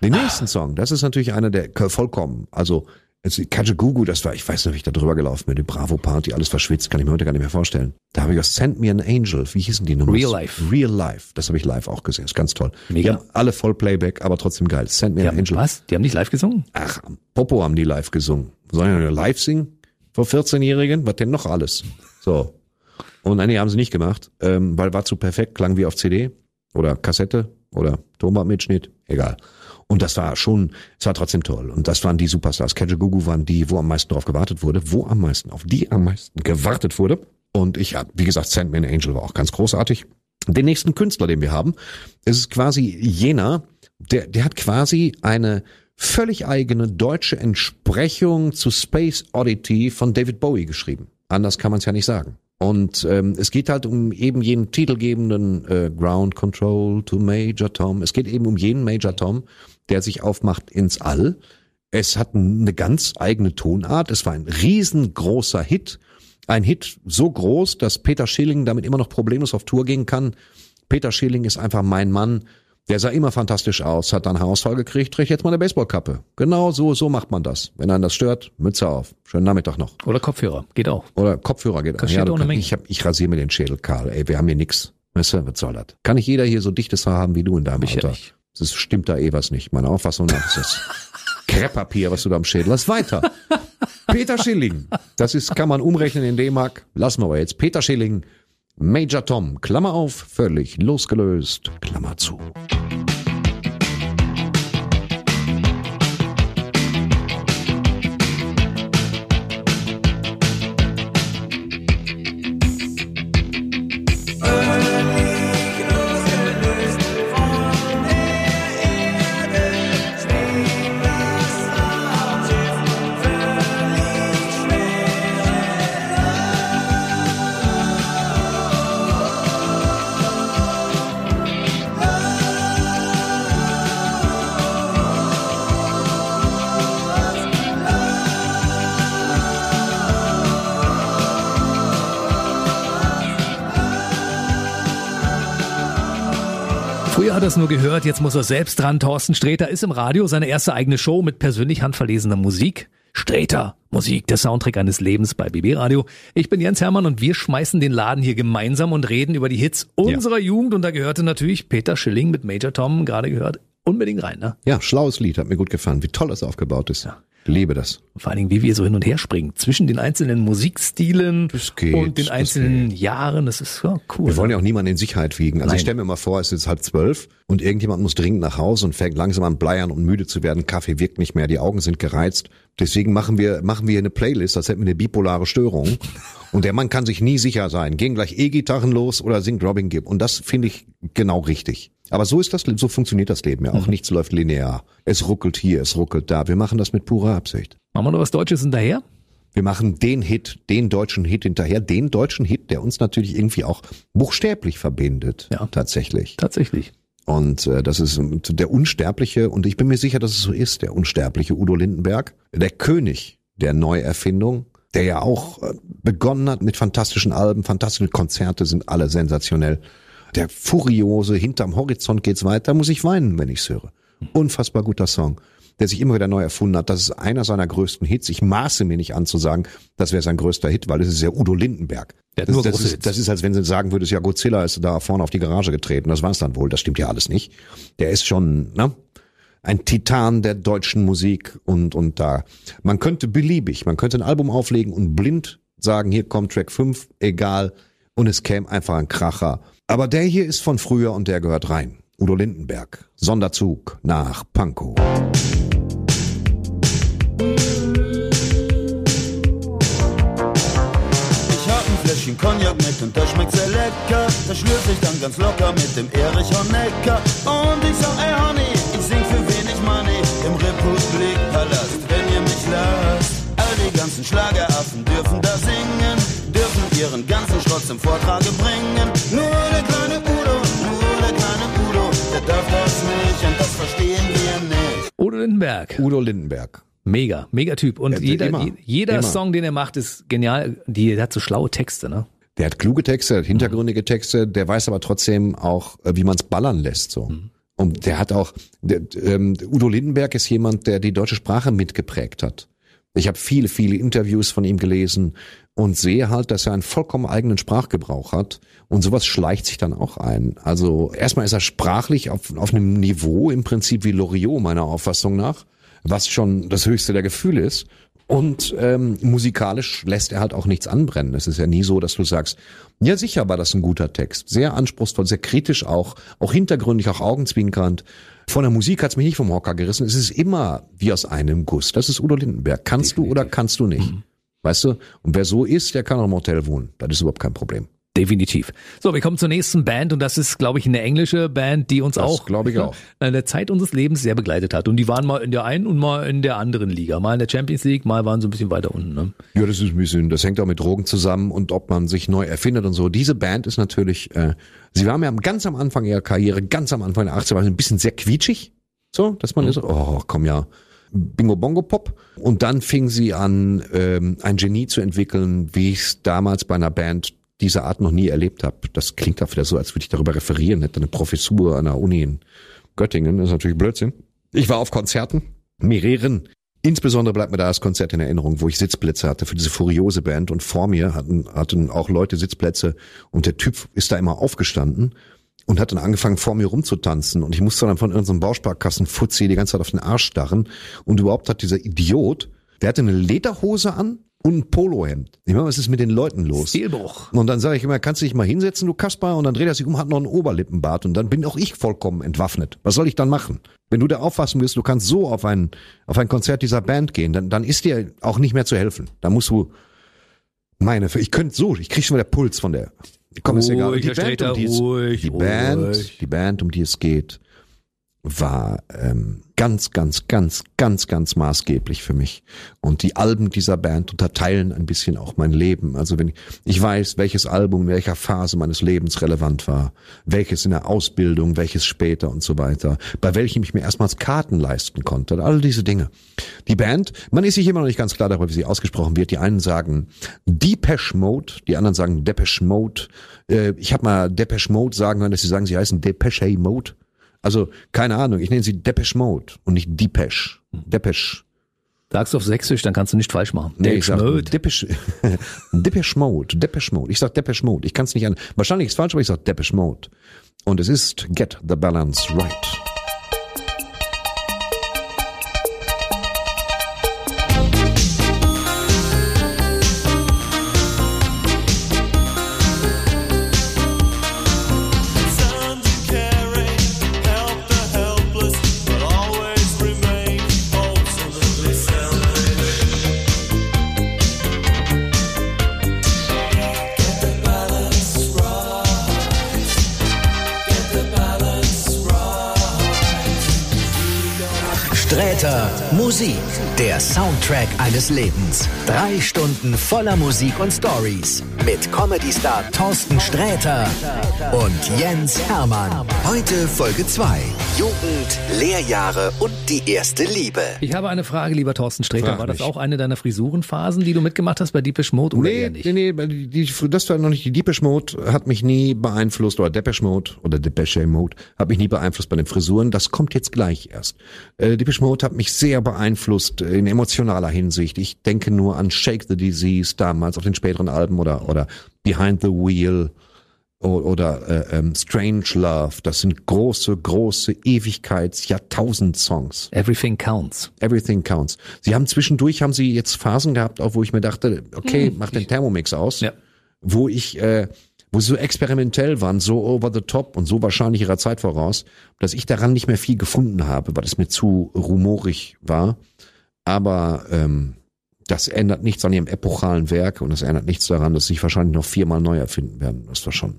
Den nächsten Song, das ist natürlich einer der vollkommen, also es- Kajagoogoo, das war, ich weiß noch, wie ich da drüber gelaufen bin, die Bravo Party, alles verschwitzt, kann ich mir heute gar nicht mehr vorstellen. Da habe ich auch Send Me an Angel, wie hießen die Nummer? Real Life. Real Life, das habe ich live auch gesehen, ist ganz toll. Mega. Die haben alle voll Playback, aber trotzdem geil. Send Me Die an haben, Angel. was? Die haben nicht live gesungen? Ach, Popo haben die live gesungen. Sollen die live singen? Vor 14-Jährigen? Was denn noch alles? So. Und nee, haben sie nicht gemacht, ähm, weil war zu perfekt, klang wie auf CD oder Kassette oder Tonbandmitschnitt, egal. Und das war schon, es war trotzdem toll. Und das waren die Superstars. Kajagoogoo waren die, wo am meisten drauf gewartet wurde, wo am meisten, auf die am meisten gewartet wurde. Und ich, hab, wie gesagt, Sandman Angel war auch ganz großartig. Den nächsten Künstler, den wir haben, ist quasi jener, der, der hat quasi eine völlig eigene deutsche Entsprechung zu Space Oddity von David Bowie geschrieben. Anders kann man es ja nicht sagen. Und ähm, es geht halt um eben jenen titelgebenden äh, Ground Control to Major Tom. Es geht eben um jenen Major Tom, der sich aufmacht ins All. Es hat eine ganz eigene Tonart. Es war ein riesengroßer Hit. Ein Hit so groß, dass Peter Schilling damit immer noch problemlos auf Tour gehen kann. Peter Schilling ist einfach mein Mann. Der sah immer fantastisch aus, hat dann Haarausfall gekriegt, trägt jetzt mal eine Baseballkappe. Genau so, so macht man das. Wenn einen das stört, Mütze auf. Schönen Nachmittag noch. Oder Kopfhörer. Geht auch. Oder Kopfhörer geht auch eine kann-. Ich, hab, ich rasiere mir den Schädel, Karl. Ey, wir haben hier nix. Weißt du, was soll das? Kann nicht jeder hier so dichtes Haar haben wie du in deinem Ich ja Alter? nicht. Das stimmt da eh was nicht. Meine Auffassung nach ist das Krepppapier, was du da am Schädel hast. Weiter. Peter Schilling. Das ist, kann man umrechnen in D-Mark. Lassen wir aber jetzt. Peter Schilling, Major Tom, Klammer auf, völlig losgelöst, Klammer zu. Es nur gehört, jetzt muss er selbst dran. Thorsten Sträter ist im Radio, seine erste eigene Show mit persönlich handverlesener Musik. Sträter, Musik, der Soundtrack eines Lebens bei BB Radio. Ich bin Jens Hermann und wir schmeißen den Laden hier gemeinsam und reden über die Hits unserer Jugend. Und da gehörte natürlich Peter Schilling mit Major Tom, gerade gehört, unbedingt rein. Ne? Ja, schlaues Lied, hat mir gut gefallen. Wie toll es aufgebaut ist. Liebe das. Vor allen Dingen, wie wir so hin und her springen zwischen den einzelnen Musikstilen geht, und den einzelnen Jahren. Das ist ja cool. Wir wollen ja auch niemanden in Sicherheit wiegen. Also Nein. ich stelle mir mal vor, es ist halb zwölf und irgendjemand muss dringend nach Hause und fängt langsam an bleiern und müde zu werden. Kaffee wirkt nicht mehr, die Augen sind gereizt. Deswegen machen wir, machen wir eine Playlist, als hätten wir eine bipolare Störung. Und der Mann kann sich nie sicher sein. Gehen gleich E-Gitarren los oder singt Robin Gibb. Und das finde ich genau richtig. Aber so ist das, so funktioniert das Leben ja auch. Nichts läuft linear. Es ruckelt hier, es ruckelt da. Wir machen das mit purer Absicht. Machen wir noch was Deutsches hinterher? Wir machen den Hit, den deutschen Hit hinterher, den deutschen Hit, der uns natürlich irgendwie auch buchstäblich verbindet. Ja. Tatsächlich. Tatsächlich. Und äh, das ist ähm, der Unsterbliche, und ich bin mir sicher, dass es so ist, der unsterbliche Udo Lindenberg, der König der Neuerfindung, der ja auch äh, begonnen hat mit fantastischen Alben, fantastische Konzerte sind alle sensationell. Der furiose, hinterm Horizont geht's weiter, muss ich weinen, wenn ich's höre. Unfassbar guter Song, der sich immer wieder neu erfunden hat. Das ist einer seiner größten Hits. Ich maße mir nicht an zu sagen, das wäre sein größter Hit, weil es ist ja Udo Lindenberg. Das, das, große ist, das ist, als wenn sie sagen würdest, ja, Godzilla ist da vorne auf die Garage getreten. Das war's dann wohl. Das stimmt ja alles nicht. Der ist schon, ne? Ein Titan der deutschen Musik und, und da. Man könnte beliebig, man könnte ein Album auflegen und blind sagen, hier kommt Track 5, egal. Und es käme einfach ein Kracher. Aber der hier ist von früher und der gehört rein. Udo Lindenberg, Sonderzug nach Pankow. Fläschchen Cognac mit und das schmeckt sehr lecker. Das schlürf ich dann ganz locker mit dem Erich Honecker. Und ich sag, ey Honey, ich sing im Republikpalast, wenn ihr mich lasst. All die ganzen Schlageraffen dürfen da singen, dürfen ihren ganzen Schrott zum Vortrage bringen. Nur der kleine Udo, nur der kleine Udo, der darf das nicht und das verstehen wir nicht. Udo Lindenberg. Udo Lindenberg. Mega, mega Typ. Und Ja, jeder, immer, je- jeder immer. Song, den er macht, ist genial. Die der hat so schlaue Texte, ne? Der hat kluge Texte, hat hintergründige Texte, der weiß aber trotzdem auch, äh, wie man es ballern lässt. so. Und der hat auch, der, ähm, Udo Lindenberg ist jemand, der die deutsche Sprache mitgeprägt hat. Ich habe viele, viele Interviews von ihm gelesen und sehe halt, dass er einen vollkommen eigenen Sprachgebrauch hat. Und sowas schleicht sich dann auch ein. Also erstmal ist er sprachlich auf, auf einem Niveau im Prinzip wie Loriot meiner Auffassung nach, was schon das höchste der Gefühle ist. Und ähm, musikalisch lässt er halt auch nichts anbrennen. Es ist ja nie so, dass du sagst, ja sicher war das ein guter Text. Sehr anspruchsvoll, sehr kritisch auch, auch hintergründig, auch augenzwinkernd. Von der Musik hat's mich nicht vom Hocker gerissen. Es ist immer wie aus einem Guss. Das ist Udo Lindenberg. Kannst du oder kannst du nicht? Weißt du? Und wer so ist, der kann auch im Hotel wohnen. Das ist überhaupt kein Problem. Definitiv. So, wir kommen zur nächsten Band und das ist, glaube ich, eine englische Band, die uns Das auch, glaube ich auch. in der Zeit unseres Lebens sehr begleitet hat. Und die waren mal in der einen und mal in der anderen Liga. Mal in der Champions League, mal waren sie ein bisschen weiter unten. Ne? Ja, das ist ein bisschen, das hängt auch mit Drogen zusammen und ob man sich neu erfindet und so. Diese Band ist natürlich, äh, sie waren ja am- ganz am Anfang ihrer Karriere, ganz am Anfang der 80er, war ein bisschen sehr quietschig. So, dass man ist, oh, komm ja, Bingo Bongo Pop. Und dann fing sie an, ähm, ein Genie zu entwickeln, wie ich es damals bei einer Band dieser Art noch nie erlebt habe. Das klingt auch wieder so, als würde ich darüber referieren, hätte eine Professur an der Uni in Göttingen. Das ist natürlich Blödsinn. Ich war auf Konzerten, mehreren. Insbesondere bleibt mir da das Konzert in Erinnerung, wo ich Sitzplätze hatte für diese furiose Band und vor mir hatten, hatten auch Leute Sitzplätze und der Typ ist da immer aufgestanden und hat dann angefangen vor mir rumzutanzen und ich musste dann von irgendeinem Bausparkassen-Fuzzi die ganze Zeit auf den Arsch starren und überhaupt hat dieser Idiot, der hatte eine Lederhose an und ein Polohemd. Ich meine, was ist mit den Leuten los? Stilbruch. Und dann sage ich immer, kannst du dich mal hinsetzen, du Kasper? Und dann dreht er sich um, hat noch einen Oberlippenbart. Und dann bin auch ich vollkommen entwaffnet. Was soll ich dann machen? Wenn du der Auffassung bist, du kannst so auf ein, auf ein Konzert dieser Band gehen, dann, dann ist dir auch nicht mehr zu helfen. Da musst du, meine, ich könnte so, ich krieg schon wieder Puls von der. Komm, ist egal. Um die es, ruhig, die Band, ruhig. die Band, um die es geht, war ähm, ganz, ganz, ganz, ganz, ganz maßgeblich für mich. Und die Alben dieser Band unterteilen ein bisschen auch mein Leben. Also wenn ich, ich weiß, welches Album in welcher Phase meines Lebens relevant war, welches in der Ausbildung, welches später und so weiter, bei welchem ich mir erstmals Karten leisten konnte, all diese Dinge. Die Band, man ist sich immer noch nicht ganz klar darüber, wie sie ausgesprochen wird. Die einen sagen Depeche Mode, die anderen sagen Depeche Mode. Äh, ich habe mal Depeche Mode sagen hören, dass sie sagen, sie heißen Depeche Mode. Also, keine Ahnung, ich nenne sie Depeche Mode und nicht Depeche. Depeche. Sagst du auf Sächsisch, dann kannst du nicht falsch machen. Nee, ich sag Mode. Depeche, Depeche Mode, Depeche Mode. Ich sag Depeche Mode. Ich kann es nicht an. Wahrscheinlich ist es falsch, aber ich sag Depeche Mode. Und es ist Get the Balance Right. Musik, der Soundtrack eines Lebens. Drei Stunden voller Musik und Stories mit Comedy-Star Thorsten Sträter und Jens Hermann. Heute Folge 2. Jugend, Lehrjahre und die erste Liebe. Ich habe eine Frage, lieber Thorsten Sträter. Frag War das mich. auch eine deiner Frisurenphasen, die du mitgemacht hast bei Deepish Mode oder Nee, eher nicht? nee, nee, die, das war noch nicht die Depeche Mode, hat mich nie beeinflusst, oder Depeche Mode, oder Depeche Mode, hat mich nie beeinflusst bei den Frisuren. Das kommt jetzt gleich erst. Äh, Depeche Mode hat mich sehr beeinflusst in emotionaler Hinsicht. Ich denke nur an Shake the Disease damals auf den späteren Alben oder, oder Behind the Wheel oder äh, ähm, Strange Love. Das sind große, große Ewigkeits-, Jahrtausend-Songs. Everything counts. Everything counts. Sie haben zwischendurch haben sie jetzt Phasen gehabt, auch wo ich mir dachte, okay, mach den Thermomix aus, Ja. wo ich äh, wo sie so experimentell waren, so over the top und so wahrscheinlich ihrer Zeit voraus, dass ich daran nicht mehr viel gefunden habe, weil es mir zu rumorig war. Aber ähm, das ändert nichts an ihrem epochalen Werk und es ändert nichts daran, dass sie sich wahrscheinlich noch viermal neu erfinden werden. Das war schon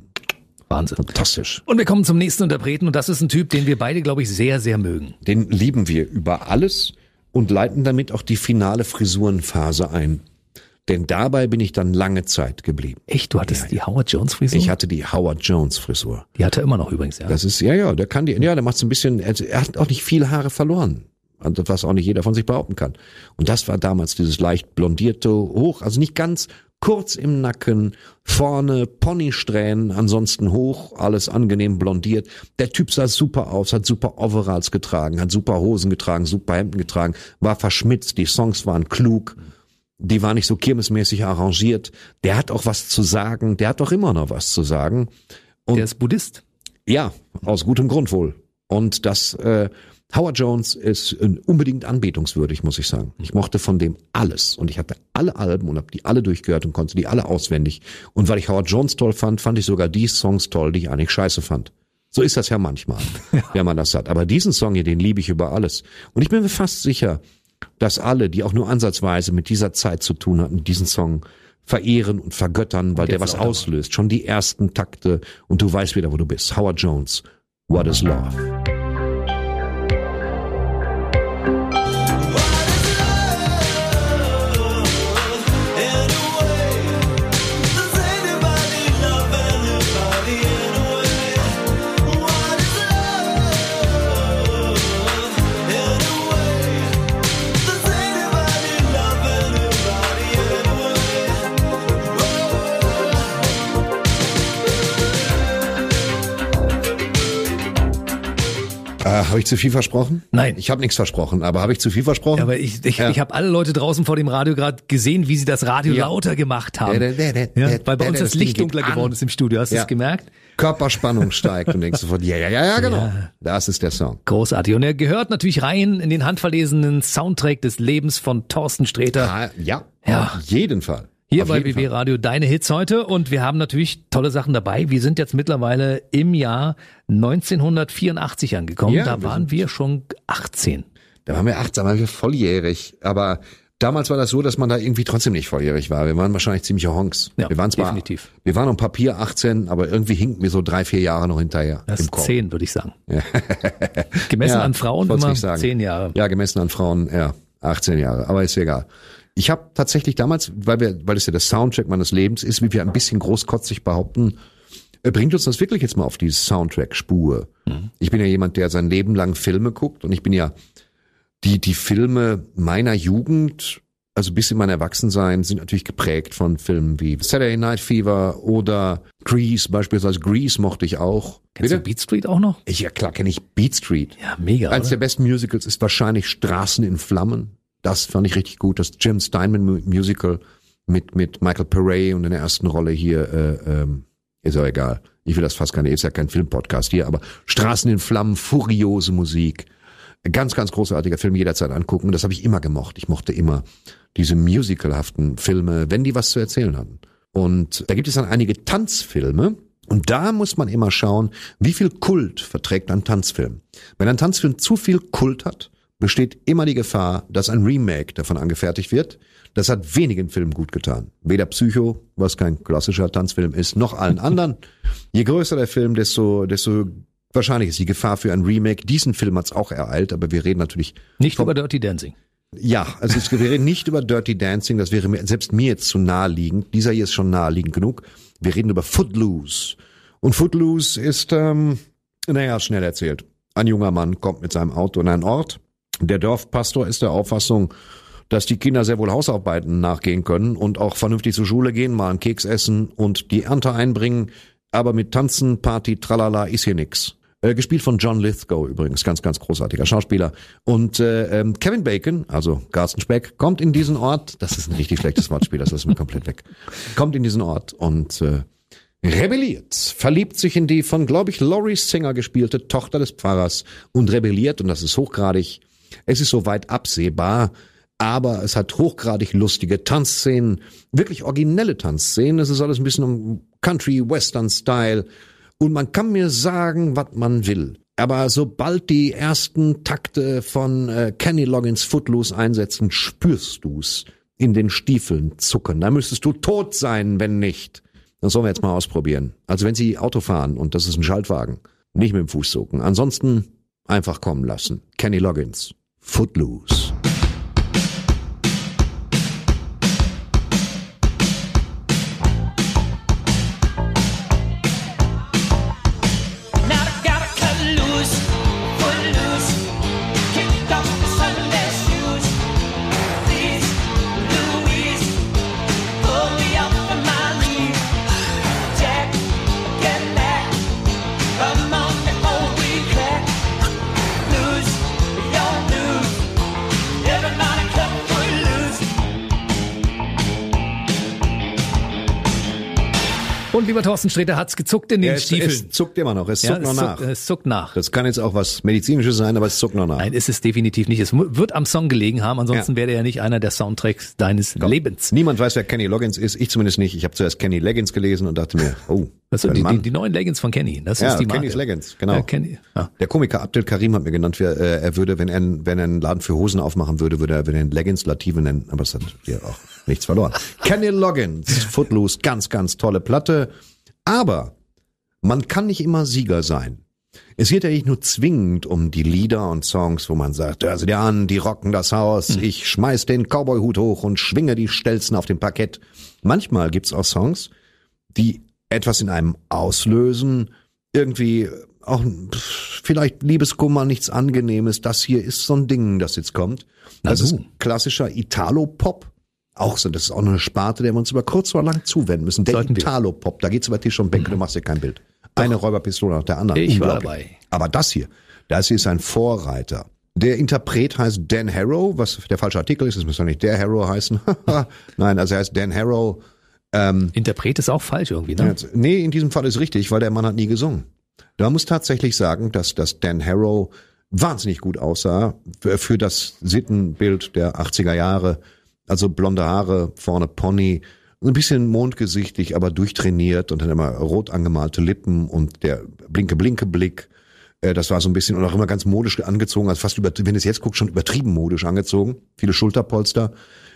Wahnsinn. fantastisch. Und wir kommen zum nächsten Interpreten und das ist ein Typ, den wir beide, glaube ich, sehr, sehr mögen. Den lieben wir über alles und leiten damit auch die finale Frisurenphase ein. Denn dabei bin ich dann lange Zeit geblieben. Echt, du hattest die Howard Jones Frisur? Ich hatte die Howard Jones Frisur. die hat er immer noch übrigens, ja. Das ist, ja, ja, der kann die, ja, der macht so ein bisschen, er hat auch nicht viele Haare verloren. Also, was auch nicht jeder von sich behaupten kann. Und das war damals dieses leicht blondierte, hoch, also nicht ganz kurz im Nacken, vorne Ponysträhnen, ansonsten hoch, alles angenehm blondiert. Der Typ sah super aus, hat super Overalls getragen, hat super Hosen getragen, super Hemden getragen, war verschmitzt, die Songs waren klug. Die waren nicht so kirmesmäßig arrangiert. Der hat auch was zu sagen. Der hat auch immer noch was zu sagen. der ist Buddhist. Ja, aus gutem Grund wohl. Und das äh, Howard Jones ist äh, unbedingt anbetungswürdig, muss ich sagen. Ich mochte von dem alles und ich hatte alle Alben und habe die alle durchgehört und konnte die alle auswendig. Und weil ich Howard Jones toll fand, fand ich sogar die Songs toll, die ich eigentlich scheiße fand. So ist das ja manchmal, wenn man das hat. Aber diesen Song hier, den liebe ich über alles. Und ich bin mir fast sicher, dass alle, die auch nur ansatzweise mit dieser Zeit zu tun hatten, diesen Song verehren und vergöttern, weil der jetzt was auslöst. Schon die ersten Takte und du weißt wieder, wo du bist. Howard Jones, What is Love? Habe ich zu viel versprochen? Nein. Ich habe nichts versprochen, aber habe ich zu viel versprochen? Ja, aber ich, ich, Ja. ich habe alle Leute draußen vor dem Radio gerade gesehen, wie sie das Radio Ja. lauter gemacht haben. Ja, der- der- Ja, weil bei uns das das Licht dunkler geworden ist im Studio. Hast du es gemerkt? Körperspannung steigt und denkst sofort, ja, ja, ja, ja, genau. Das ist der Song. Großartig. Und er gehört natürlich rein in den handverlesenen Soundtrack des Lebens von Thorsten Sträter. Ah, ja, Ja. auf jeden Fall. Hier Auf bei BB Fall. Radio deine Hits heute und wir haben natürlich tolle Sachen dabei. Wir sind jetzt mittlerweile im Jahr 1984 angekommen. Ja, da wir waren wir schon 18. Da waren wir 18, da waren wir volljährig. Aber damals war das so, dass man da irgendwie trotzdem nicht volljährig war. Wir waren wahrscheinlich ziemliche Honks. Ja, wir waren zwar, definitiv. Wir waren auf Papier 18, aber irgendwie hinken wir so drei, vier Jahre noch hinterher. Das im ist Kopf. zehn, würde ich sagen. Gemessen Ja, an Frauen immer zehn Jahre. Ja, gemessen an Frauen, ja, 18 Jahre. Aber ist egal. Ich habe tatsächlich damals, weil wir, weil es ja der Soundtrack meines Lebens ist, wie wir ein bisschen großkotzig behaupten, äh, bringt uns das wirklich jetzt mal auf die Soundtrack-Spur. Mhm. Ich bin ja jemand, der sein Leben lang Filme guckt und ich bin ja die die Filme meiner Jugend, also bis in mein Erwachsensein, sind natürlich geprägt von Filmen wie Saturday Night Fever oder Grease beispielsweise. Grease mochte ich auch. Kennst du Beat Street auch noch? Ich, ja klar kenne ich Beat Street. Ja, mega. Eins oder? der besten Musicals ist wahrscheinlich Straßen in Flammen. Das fand ich richtig gut. Das Jim Steinman Mu- Musical mit, mit Michael Pere und in der ersten Rolle hier, äh, ähm, ist auch egal. Ich will das fast gar nicht, ist ja kein Filmpodcast hier, aber Straßen in Flammen, furiose Musik. Ganz, ganz großartiger Film, jederzeit angucken. Das habe ich immer gemocht. Ich mochte immer diese musicalhaften Filme, wenn die was zu erzählen hatten. Und da gibt es dann einige Tanzfilme. Und da muss man immer schauen, wie viel Kult verträgt ein Tanzfilm. Wenn ein Tanzfilm zu viel Kult hat, besteht immer die Gefahr, dass ein Remake davon angefertigt wird. Das hat wenigen Filmen gut getan. Weder Psycho, was kein klassischer Tanzfilm ist, noch allen anderen. Je größer der Film, desto, desto wahrscheinlich ist die Gefahr für ein Remake. Diesen Film hat's auch ereilt, aber wir reden natürlich Nicht über Dirty Dancing. ja, also es, wir reden nicht über Dirty Dancing, das wäre mir, selbst mir jetzt zu naheliegend. Dieser hier ist schon naheliegend genug. Wir reden über Footloose. Und Footloose ist, ähm, naja, schnell erzählt. Ein junger Mann kommt mit seinem Auto in einen Ort. Der Dorfpastor ist der Auffassung, dass die Kinder sehr wohl Hausarbeiten nachgehen können und auch vernünftig zur Schule gehen, mal einen Keks essen und die Ernte einbringen. Aber mit Tanzen, Party, Tralala ist hier nix. Äh, gespielt von John Lithgow übrigens, ganz, ganz großartiger Schauspieler. Und äh, ähm, Kevin Bacon, also Carsten Speck, kommt in diesen Ort, das ist ein richtig schlechtes Wortspiel, das ist mir komplett weg, kommt in diesen Ort und äh, rebelliert, verliebt sich in die von, glaube ich, Laurie Singer gespielte Tochter des Pfarrers und rebelliert, und das ist hochgradig, es ist soweit absehbar, aber es hat hochgradig lustige Tanzszenen, wirklich originelle Tanzszenen. Es ist alles ein bisschen um Country-Western-Style. Und man kann mir sagen, was man will. Aber sobald die ersten Takte von äh, Kenny Loggins Footloose einsetzen, spürst du's in den Stiefeln zucken. Da müsstest du tot sein, wenn nicht. Das sollen wir jetzt mal ausprobieren. Also wenn Sie Auto fahren und das ist ein Schaltwagen, nicht mit dem Fuß zucken. Ansonsten einfach kommen lassen. Kenny Loggins, Footloose. Thorsten Sträter hat's gezuckt in den es, Stiefeln. es zuckt immer noch, es ja, zuckt noch es, nach. zuckt, es zuckt nach. Das kann jetzt auch was Medizinisches sein, aber es zuckt noch nach. Nein, ist es definitiv nicht. Es wird am Song gelegen haben, ansonsten Ja. wäre er ja nicht einer der Soundtracks deines Lebens. Niemand weiß, wer Kenny Loggins ist. Ich zumindest nicht. Ich habe zuerst Kenny Leggins gelesen und dachte mir, oh, Das sind ein die, die, die neuen Leggings von Kenny. Das ja, ist die Marke. Kenny's Leggins, genau. Ja, Kenny. Ja. Der Komiker Abdel Karim hat mir genannt, wer, äh, er würde, wenn er, wenn er einen Laden für Hosen aufmachen würde, würde er, würde er ihn Leggins Lative nennen. Aber es hat hier auch nichts verloren. Kenny Loggins, Footloose, ganz, ganz tolle Platte. Aber man kann nicht immer Sieger sein. Es geht ja nicht nur zwingend um die Lieder und Songs, wo man sagt, hör sie dir an, die rocken das Haus, ich schmeiß den Cowboyhut hoch und schwinge die Stelzen auf dem Parkett. Manchmal gibt's auch Songs, die etwas in einem auslösen, irgendwie auch vielleicht Liebeskummer, nichts Angenehmes. Das hier ist so ein Ding, das jetzt kommt. Das ist klassischer Italo-Pop. Auch so, das ist auch eine Sparte, der wir uns über kurz oder lang zuwenden müssen. Der. Italo-Pop, da geht's über Tisch und Bänke, du machst dir kein Bild. Eine Räuberpistole nach der anderen. Ich war dabei. Aber das hier, das hier ist ein Vorreiter. Der Interpret heißt Dan Harrow, was der falsche Artikel ist, es müsste nicht der Harrow heißen. Nein, also er heißt Dan Harrow. Interpret ist auch falsch irgendwie, ne? Jetzt- Nee, in diesem Fall ist richtig, weil der Mann hat nie gesungen. Da muss tatsächlich sagen, dass, dass Dan Harrow wahnsinnig gut aussah für, für das Sittenbild der 80er Jahre. Also blonde Haare, vorne Pony, ein bisschen mondgesichtig, aber durchtrainiert und dann immer rot angemalte Lippen und der blinke blinke Blick. Äh, Das war so ein bisschen und auch immer ganz modisch angezogen, also fast über, wenn du es jetzt guckst, schon übertrieben modisch angezogen. Viele Schulterpolster.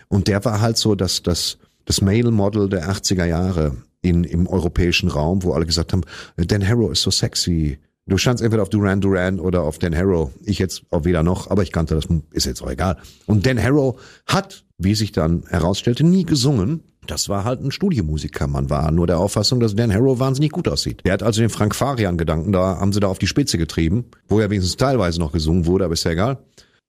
Und der war halt so das, das, das Male Model der 80er Jahre in, im europäischen Raum, wo alle gesagt haben, Dan Harrow ist so sexy. Du standst entweder auf Duran Duran oder auf Dan Harrow. Ich jetzt auf weder noch, aber ich kannte das, ist jetzt auch egal. Und Dan Harrow hat, wie sich dann herausstellte, nie gesungen. Das war halt ein Studiomusiker. Man war nur der Auffassung, dass Dan Harrow wahnsinnig gut aussieht. Der hat also den Frank Farian-Gedanken, da haben sie da auf die Spitze getrieben, wo ja wenigstens teilweise noch gesungen wurde, aber ist ja egal.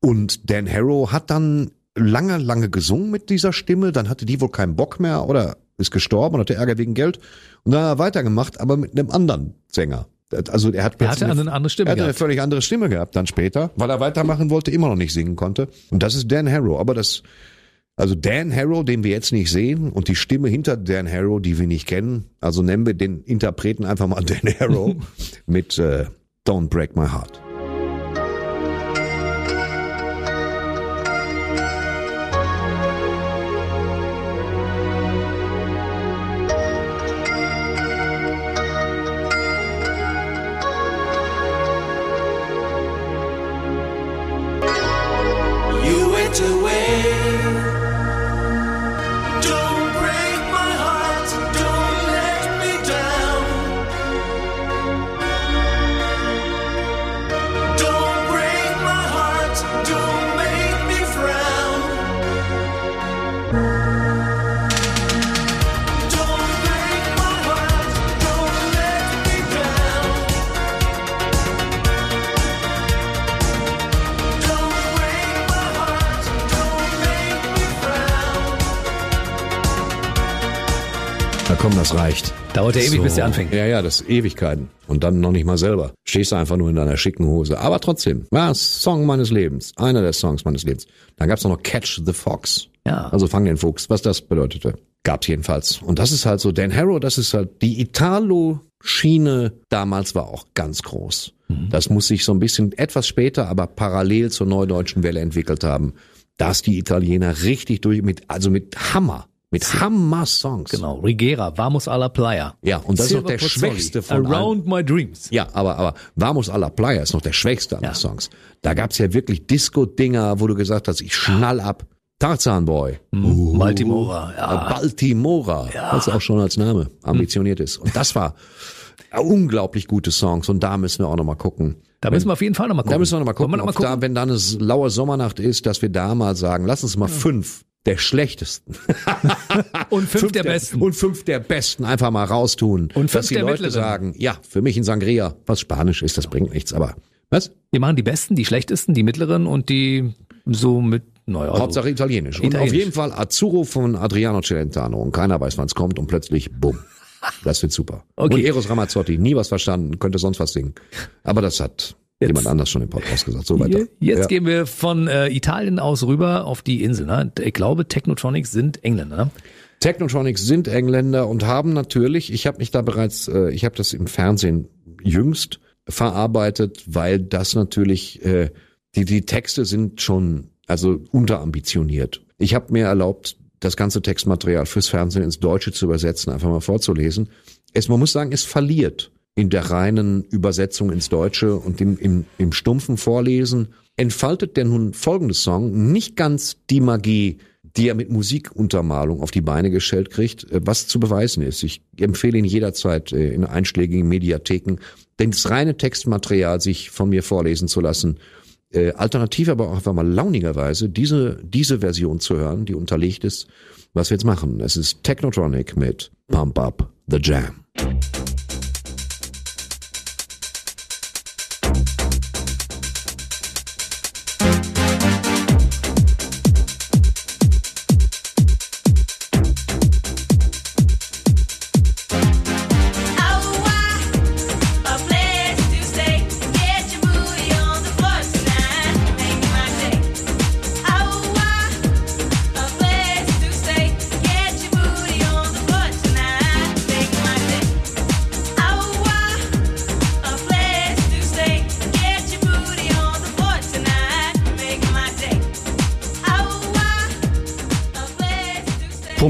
Und Dan Harrow hat dann lange, lange gesungen mit dieser Stimme, dann hatte die wohl keinen Bock mehr oder ist gestorben und hatte Ärger wegen Geld und dann hat er weitergemacht, aber mit einem anderen Sänger. Also er hat Er hatte eine andere Stimme er hatte eine gehabt. völlig andere Stimme gehabt dann später, weil er weitermachen wollte, immer noch nicht singen konnte. Und das ist Dan Harrow. Aber das, also Dan Harrow, den wir jetzt nicht sehen, und die Stimme hinter Dan Harrow, die wir nicht kennen, also nennen wir den Interpreten einfach mal Dan Harrow mit äh, Don't Break My Heart. Dauert ja ewig, bis der anfängt. Ja, ja, das ist Ewigkeiten. Und dann noch nicht mal selber. Stehst du einfach nur in deiner schicken Hose. Aber trotzdem, war Song meines Lebens. Einer der Songs meines Lebens. Dann gab's noch Catch the Fox. Ja. Also fang den Fuchs, was das bedeutete. Gab's jedenfalls. Und das ist halt so, Dan Harrow, das ist halt, die Italo-Schiene damals war auch ganz groß. Das muss sich so ein bisschen etwas später, aber parallel zur neudeutschen Welle entwickelt haben. dass die Italiener richtig durch, mit, also mit Hammer, mit Hammer-Songs. Genau, Rigera, Vamos alla Playa. Ja, und das ist noch der Pozzoli, schwächste von allen. Around My Dreams. Ja, aber, aber Vamos a la Playa ist noch der schwächste aller Songs. Da gab's ja wirklich Disco-Dinger, wo du gesagt hast, ich schnall ab. Tarzan Boy. Mhm. Baltimora, Äh, ja. Baltimora, was auch schon als Name ambitioniert ist. Und das war unglaublich gute Songs und da müssen wir auch nochmal gucken. Da müssen wir auf jeden Fall nochmal gucken. Da müssen wir nochmal gucken, noch mal gucken? da, wenn da eine laue Sommernacht ist, dass wir da mal sagen, lass uns mal fünf der schlechtesten Und fünf, der, besten. und fünf der besten einfach mal raustun. Und fünf dass die der Leute mittleren. sagen, ja, für mich ein Sangria, was Spanisch ist, das bringt nichts, aber was? Wir machen die besten, die schlechtesten, die mittleren und die so mit, naja. also- Hauptsache Italienisch. Und Italienisch. auf jeden Fall Azzurro von Adriano Celentano. Und keiner weiß, wann es kommt und plötzlich, bumm. Das wird super. Okay. Und Eros Ramazzotti, nie was verstanden, könnte sonst was singen. Aber das hat jemand anders schon im Podcast gesagt. So weiter. Jetzt ja. gehen wir von äh, Italien aus rüber auf die Insel. Ne? Ich glaube, Technotronics sind Engländer. Ne? Technotronics sind Engländer und haben natürlich, ich habe mich da bereits, äh, ich habe das im Fernsehen jüngst verarbeitet, weil das natürlich, äh, die, die Texte sind schon, also unterambitioniert. Ich habe mir erlaubt, das ganze Textmaterial fürs Fernsehen ins Deutsche zu übersetzen, einfach mal vorzulesen. Es, man muss sagen, es verliert in der reinen Übersetzung ins Deutsche und im, im, im stumpfen Vorlesen entfaltet der nun folgende Song nicht ganz die Magie, die er mit Musikuntermalung auf die Beine gestellt kriegt, äh, was zu beweisen ist. Ich empfehle ihn jederzeit äh, in einschlägigen Mediatheken, denn das reine Textmaterial sich von mir vorlesen zu lassen, äh, alternativ aber auch einfach mal launigerweise diese, diese Version zu hören, die unterlegt ist, was wir jetzt machen. Es ist Technotronic mit Pump Up the Jam.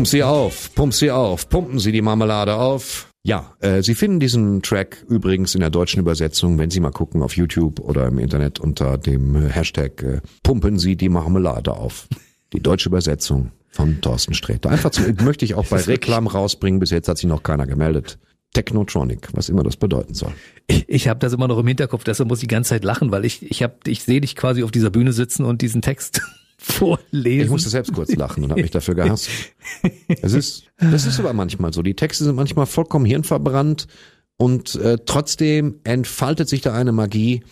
Pump sie auf, pump sie auf, pumpen Sie die Marmelade auf. Ja, äh, Sie finden diesen Track übrigens in der deutschen Übersetzung, wenn Sie mal gucken auf YouTube oder im Internet unter dem Hashtag äh, Pumpen Sie die Marmelade auf. Die deutsche Übersetzung von Thorsten Sträter. Einfach zu, möchte ich auch bei Reklam rausbringen, bis jetzt hat sich noch keiner gemeldet. Technotronic, was immer das bedeuten soll. Ich, ich habe das immer noch im Hinterkopf, deshalb muss ich die ganze Zeit lachen, weil ich ich hab, ich sehe dich quasi auf dieser Bühne sitzen und diesen Text vorlesen. Ich musste selbst kurz lachen und habe mich dafür gehasst. Es ist, das ist aber manchmal so. Die Texte sind manchmal vollkommen hirnverbrannt und äh, trotzdem entfaltet sich da eine Magie.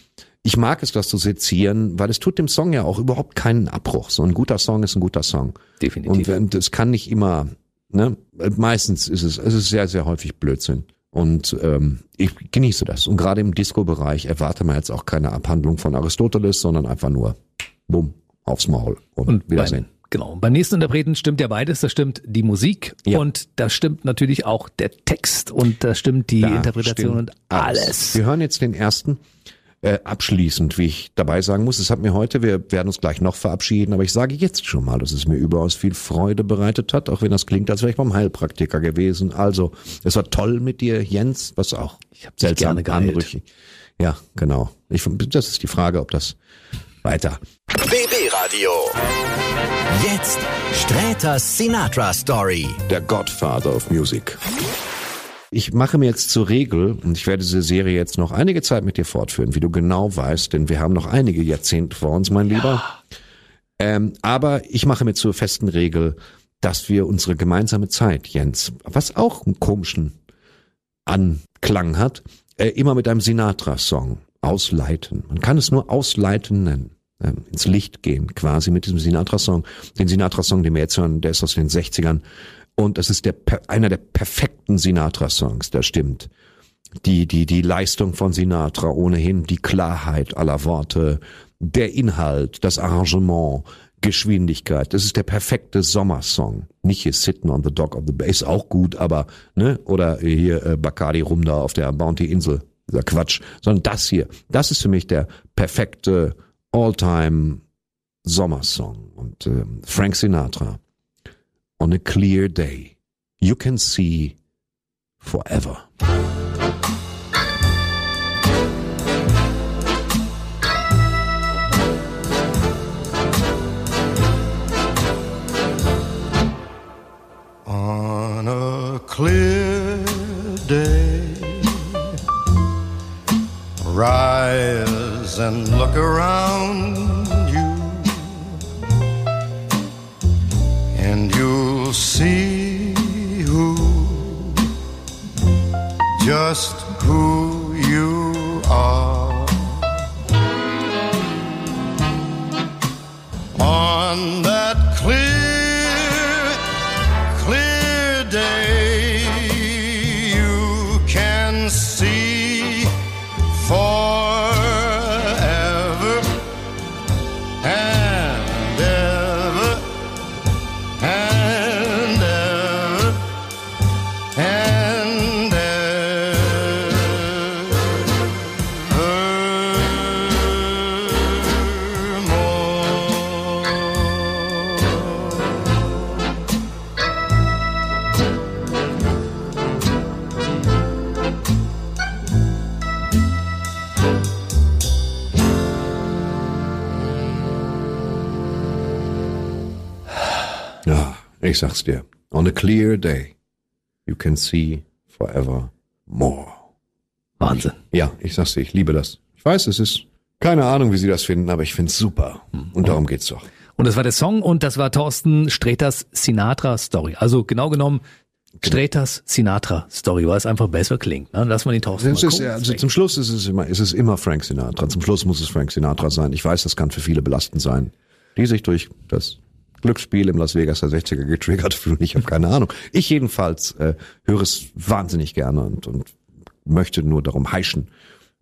Ich mag es, das zu sezieren, weil es tut dem Song ja auch überhaupt keinen Abbruch. So ein guter Song ist ein guter Song. Definitiv. Und wenn- das kann nicht immer, ne? Meistens ist es, es ist sehr, sehr häufig Blödsinn. Und ähm, ich genieße das. Und gerade im Disco-Bereich erwarte man jetzt auch keine Abhandlung von Aristoteles, sondern einfach nur bumm, aufs Maul und, Und Wiedersehen. Beim, genau. Beim nächsten Interpreten stimmt ja beides. Da stimmt die Musik Ja. und da stimmt natürlich auch der Text und da stimmt die Da Interpretation stimmt und alles. Wir hören jetzt den ersten. Äh, abschließend, wie ich dabei sagen muss, es hat mir heute, wir werden uns gleich noch verabschieden, aber ich sage jetzt schon mal, dass es mir überaus viel Freude bereitet hat, auch wenn das klingt, als wäre ich beim Heilpraktiker gewesen. Also, es war toll mit dir, Jens, was auch Ich hab dich gerne anrüchig. Ja, genau. Ich, das ist die Frage, ob das weiter. BB Radio. Jetzt Sträters Sinatra Story. Der Godfather of Music. Ich mache mir jetzt zur Regel, und ich werde diese Serie jetzt noch einige Zeit mit dir fortführen, wie du genau weißt, denn wir haben noch einige Jahrzehnte vor uns, mein Lieber. Ähm, aber ich mache mir zur festen Regel, dass wir unsere gemeinsame Zeit, Jens, was auch einen komischen Anklang hat, äh, immer mit einem Sinatra-Song ausleiten. Man kann es nur ausleiten nennen. Ähm, ins Licht gehen, quasi mit diesem Sinatra-Song. Den Sinatra-Song, den wir jetzt hören, der ist aus den 60ern. Und das ist der, einer der perfekten Sinatra-Songs, das stimmt. Die, die, die Leistung von Sinatra ohnehin, die Klarheit aller Worte, der Inhalt, das Arrangement, Geschwindigkeit. Das ist der perfekte Sommersong. Nicht hier Sitting on the Dock of the Bay, ist auch gut, aber, ne, oder hier äh, Bacardi rum da auf der Bounty-Insel, dieser Quatsch, sondern das hier, das ist für mich der perfekte All-Time Sommersong und ähm, Frank Sinatra. On a clear day, you can see forever. On a clear day, rise and look around you, and you'll see who, just who you are. On that ich sag's dir. On a clear day, you can see forever more. Wahnsinn. Ja, ich sag's dir, ich liebe das. Ich weiß, es ist keine Ahnung, wie Sie das finden, aber ich find's super. Und darum geht's doch. Und das war der Song und das war Thorsten Sträters Sinatra Story. Also genau genommen Sträters Sinatra Story, weil es einfach besser klingt. Ne? Lass mal den Thorsten Es mal ist, also zum Schluss ist es immer, ist es immer Frank Sinatra. Zum Schluss muss es Frank Sinatra sein. Ich weiß, das kann für viele belastend sein, die sich durch das Glücksspiel im Las Vegas der 60er getriggert fühlen. Ich habe keine Ahnung. Ich jedenfalls äh, höre es wahnsinnig gerne und, und möchte nur darum heischen,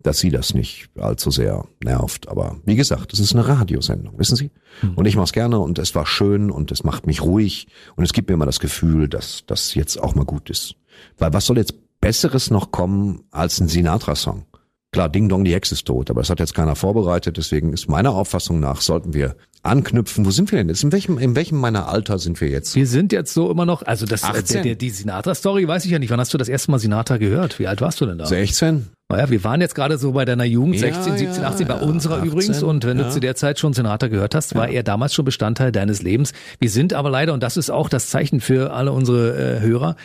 dass sie das nicht allzu sehr nervt. Aber wie gesagt, es ist eine Radiosendung, wissen Sie? Und ich mache es gerne und es war schön und es macht mich ruhig und es gibt mir immer das Gefühl, dass das jetzt auch mal gut ist. Weil was soll jetzt Besseres noch kommen als ein Sinatra-Song? Klar, Ding Dong, die Hexe ist tot, aber das hat jetzt keiner vorbereitet, deswegen ist meiner Auffassung nach, sollten wir anknüpfen. Wo sind wir denn jetzt? In welchem, in welchem meiner Alter sind wir jetzt? Wir sind jetzt so immer noch, also das, äh, 18. der, der, die Sinatra-Story weiß ich ja nicht. Wann hast du das erste Mal Sinatra gehört? Wie alt warst du denn da? 16? Naja, wir waren jetzt gerade so bei deiner Jugend, Ja, 16, 17, ja, 18, bei ja, unserer 18, übrigens. Und wenn ja. du zu der Zeit schon Sinatra gehört hast, war er damals schon Bestandteil deines Lebens. Wir sind aber leider, und das ist auch das Zeichen für alle unsere äh, Hörer,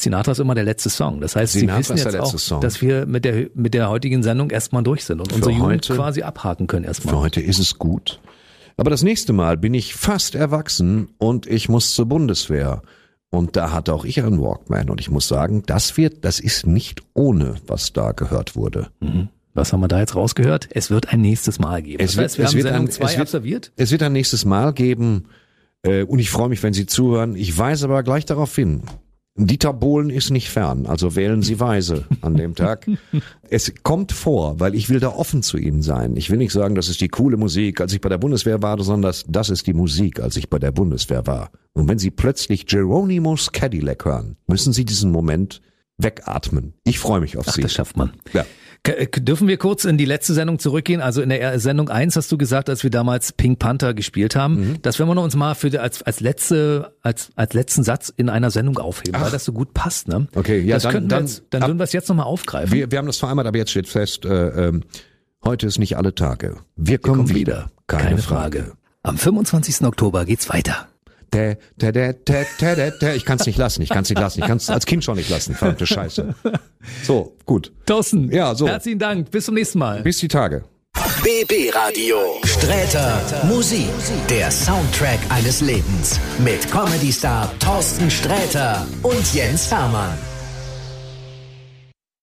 Sinatra ist immer der letzte Song. Das heißt, Sinatra sie wissen jetzt auch, Song. dass wir mit der, mit der heutigen Sendung erstmal durch sind und unsere Jugend heute- quasi abhaken können Für erstmal. heute ist es gut. Aber das nächste Mal bin ich fast erwachsen und ich muss zur Bundeswehr. Und da hatte auch ich einen Walkman. Und ich muss sagen, das wird, das ist nicht ohne, was da gehört wurde. Was haben wir da jetzt rausgehört? Es wird ein nächstes Mal geben. Es das wird- heißt, wir es haben wird Sendung ein- 2 es wird- absolviert. Es wird ein nächstes Mal geben. Äh, und ich freue mich, wenn Sie zuhören. Ich weise aber gleich darauf hin. Dieter Bohlen ist nicht fern, also wählen Sie weise an dem Tag. es kommt vor, weil ich will da offen zu Ihnen sein. Ich will nicht sagen, das ist die coole Musik, als ich bei der Bundeswehr war, sondern das, ist die Musik, als ich bei der Bundeswehr war. Und wenn Sie plötzlich Geronimo's Cadillac hören, müssen Sie diesen Moment wegatmen. Ich freue mich auf Ach, Sie. das schafft man. Ja. Äh, Dürfen wir kurz in die letzte Sendung zurückgehen? Also in der er- Sendung 1 hast du gesagt, als wir damals Pink Panther gespielt haben, Mhm. das werden wir uns mal für die, als, als letzte, als, als letzten Satz in einer Sendung aufheben, weil das so gut passt, ne? Okay, ja, das dann- wir dann- jetzt, dann ab- würden wir es jetzt nochmal aufgreifen. Wir, wir haben das vereinbart, aber jetzt steht fest, äh, ähm, heute ist nicht alle Tage. Wir kommen, Kommen wieder. Keine, Frage. Am 25. Oktober geht's weiter. Tä, tä, tä, tä, tä, tä, tä. Ich kann's nicht lassen, ich kann's nicht lassen. Ich kann's als Kind schon nicht lassen. Verdammte Scheiße. So, gut. Thorsten, Ja, so. herzlichen Dank. Bis zum nächsten Mal. Bis die Tage. BB Radio. Sträter Musik. Der Soundtrack eines Lebens. Mit Comedy-Star Thorsten Sträter und Jens Hermann.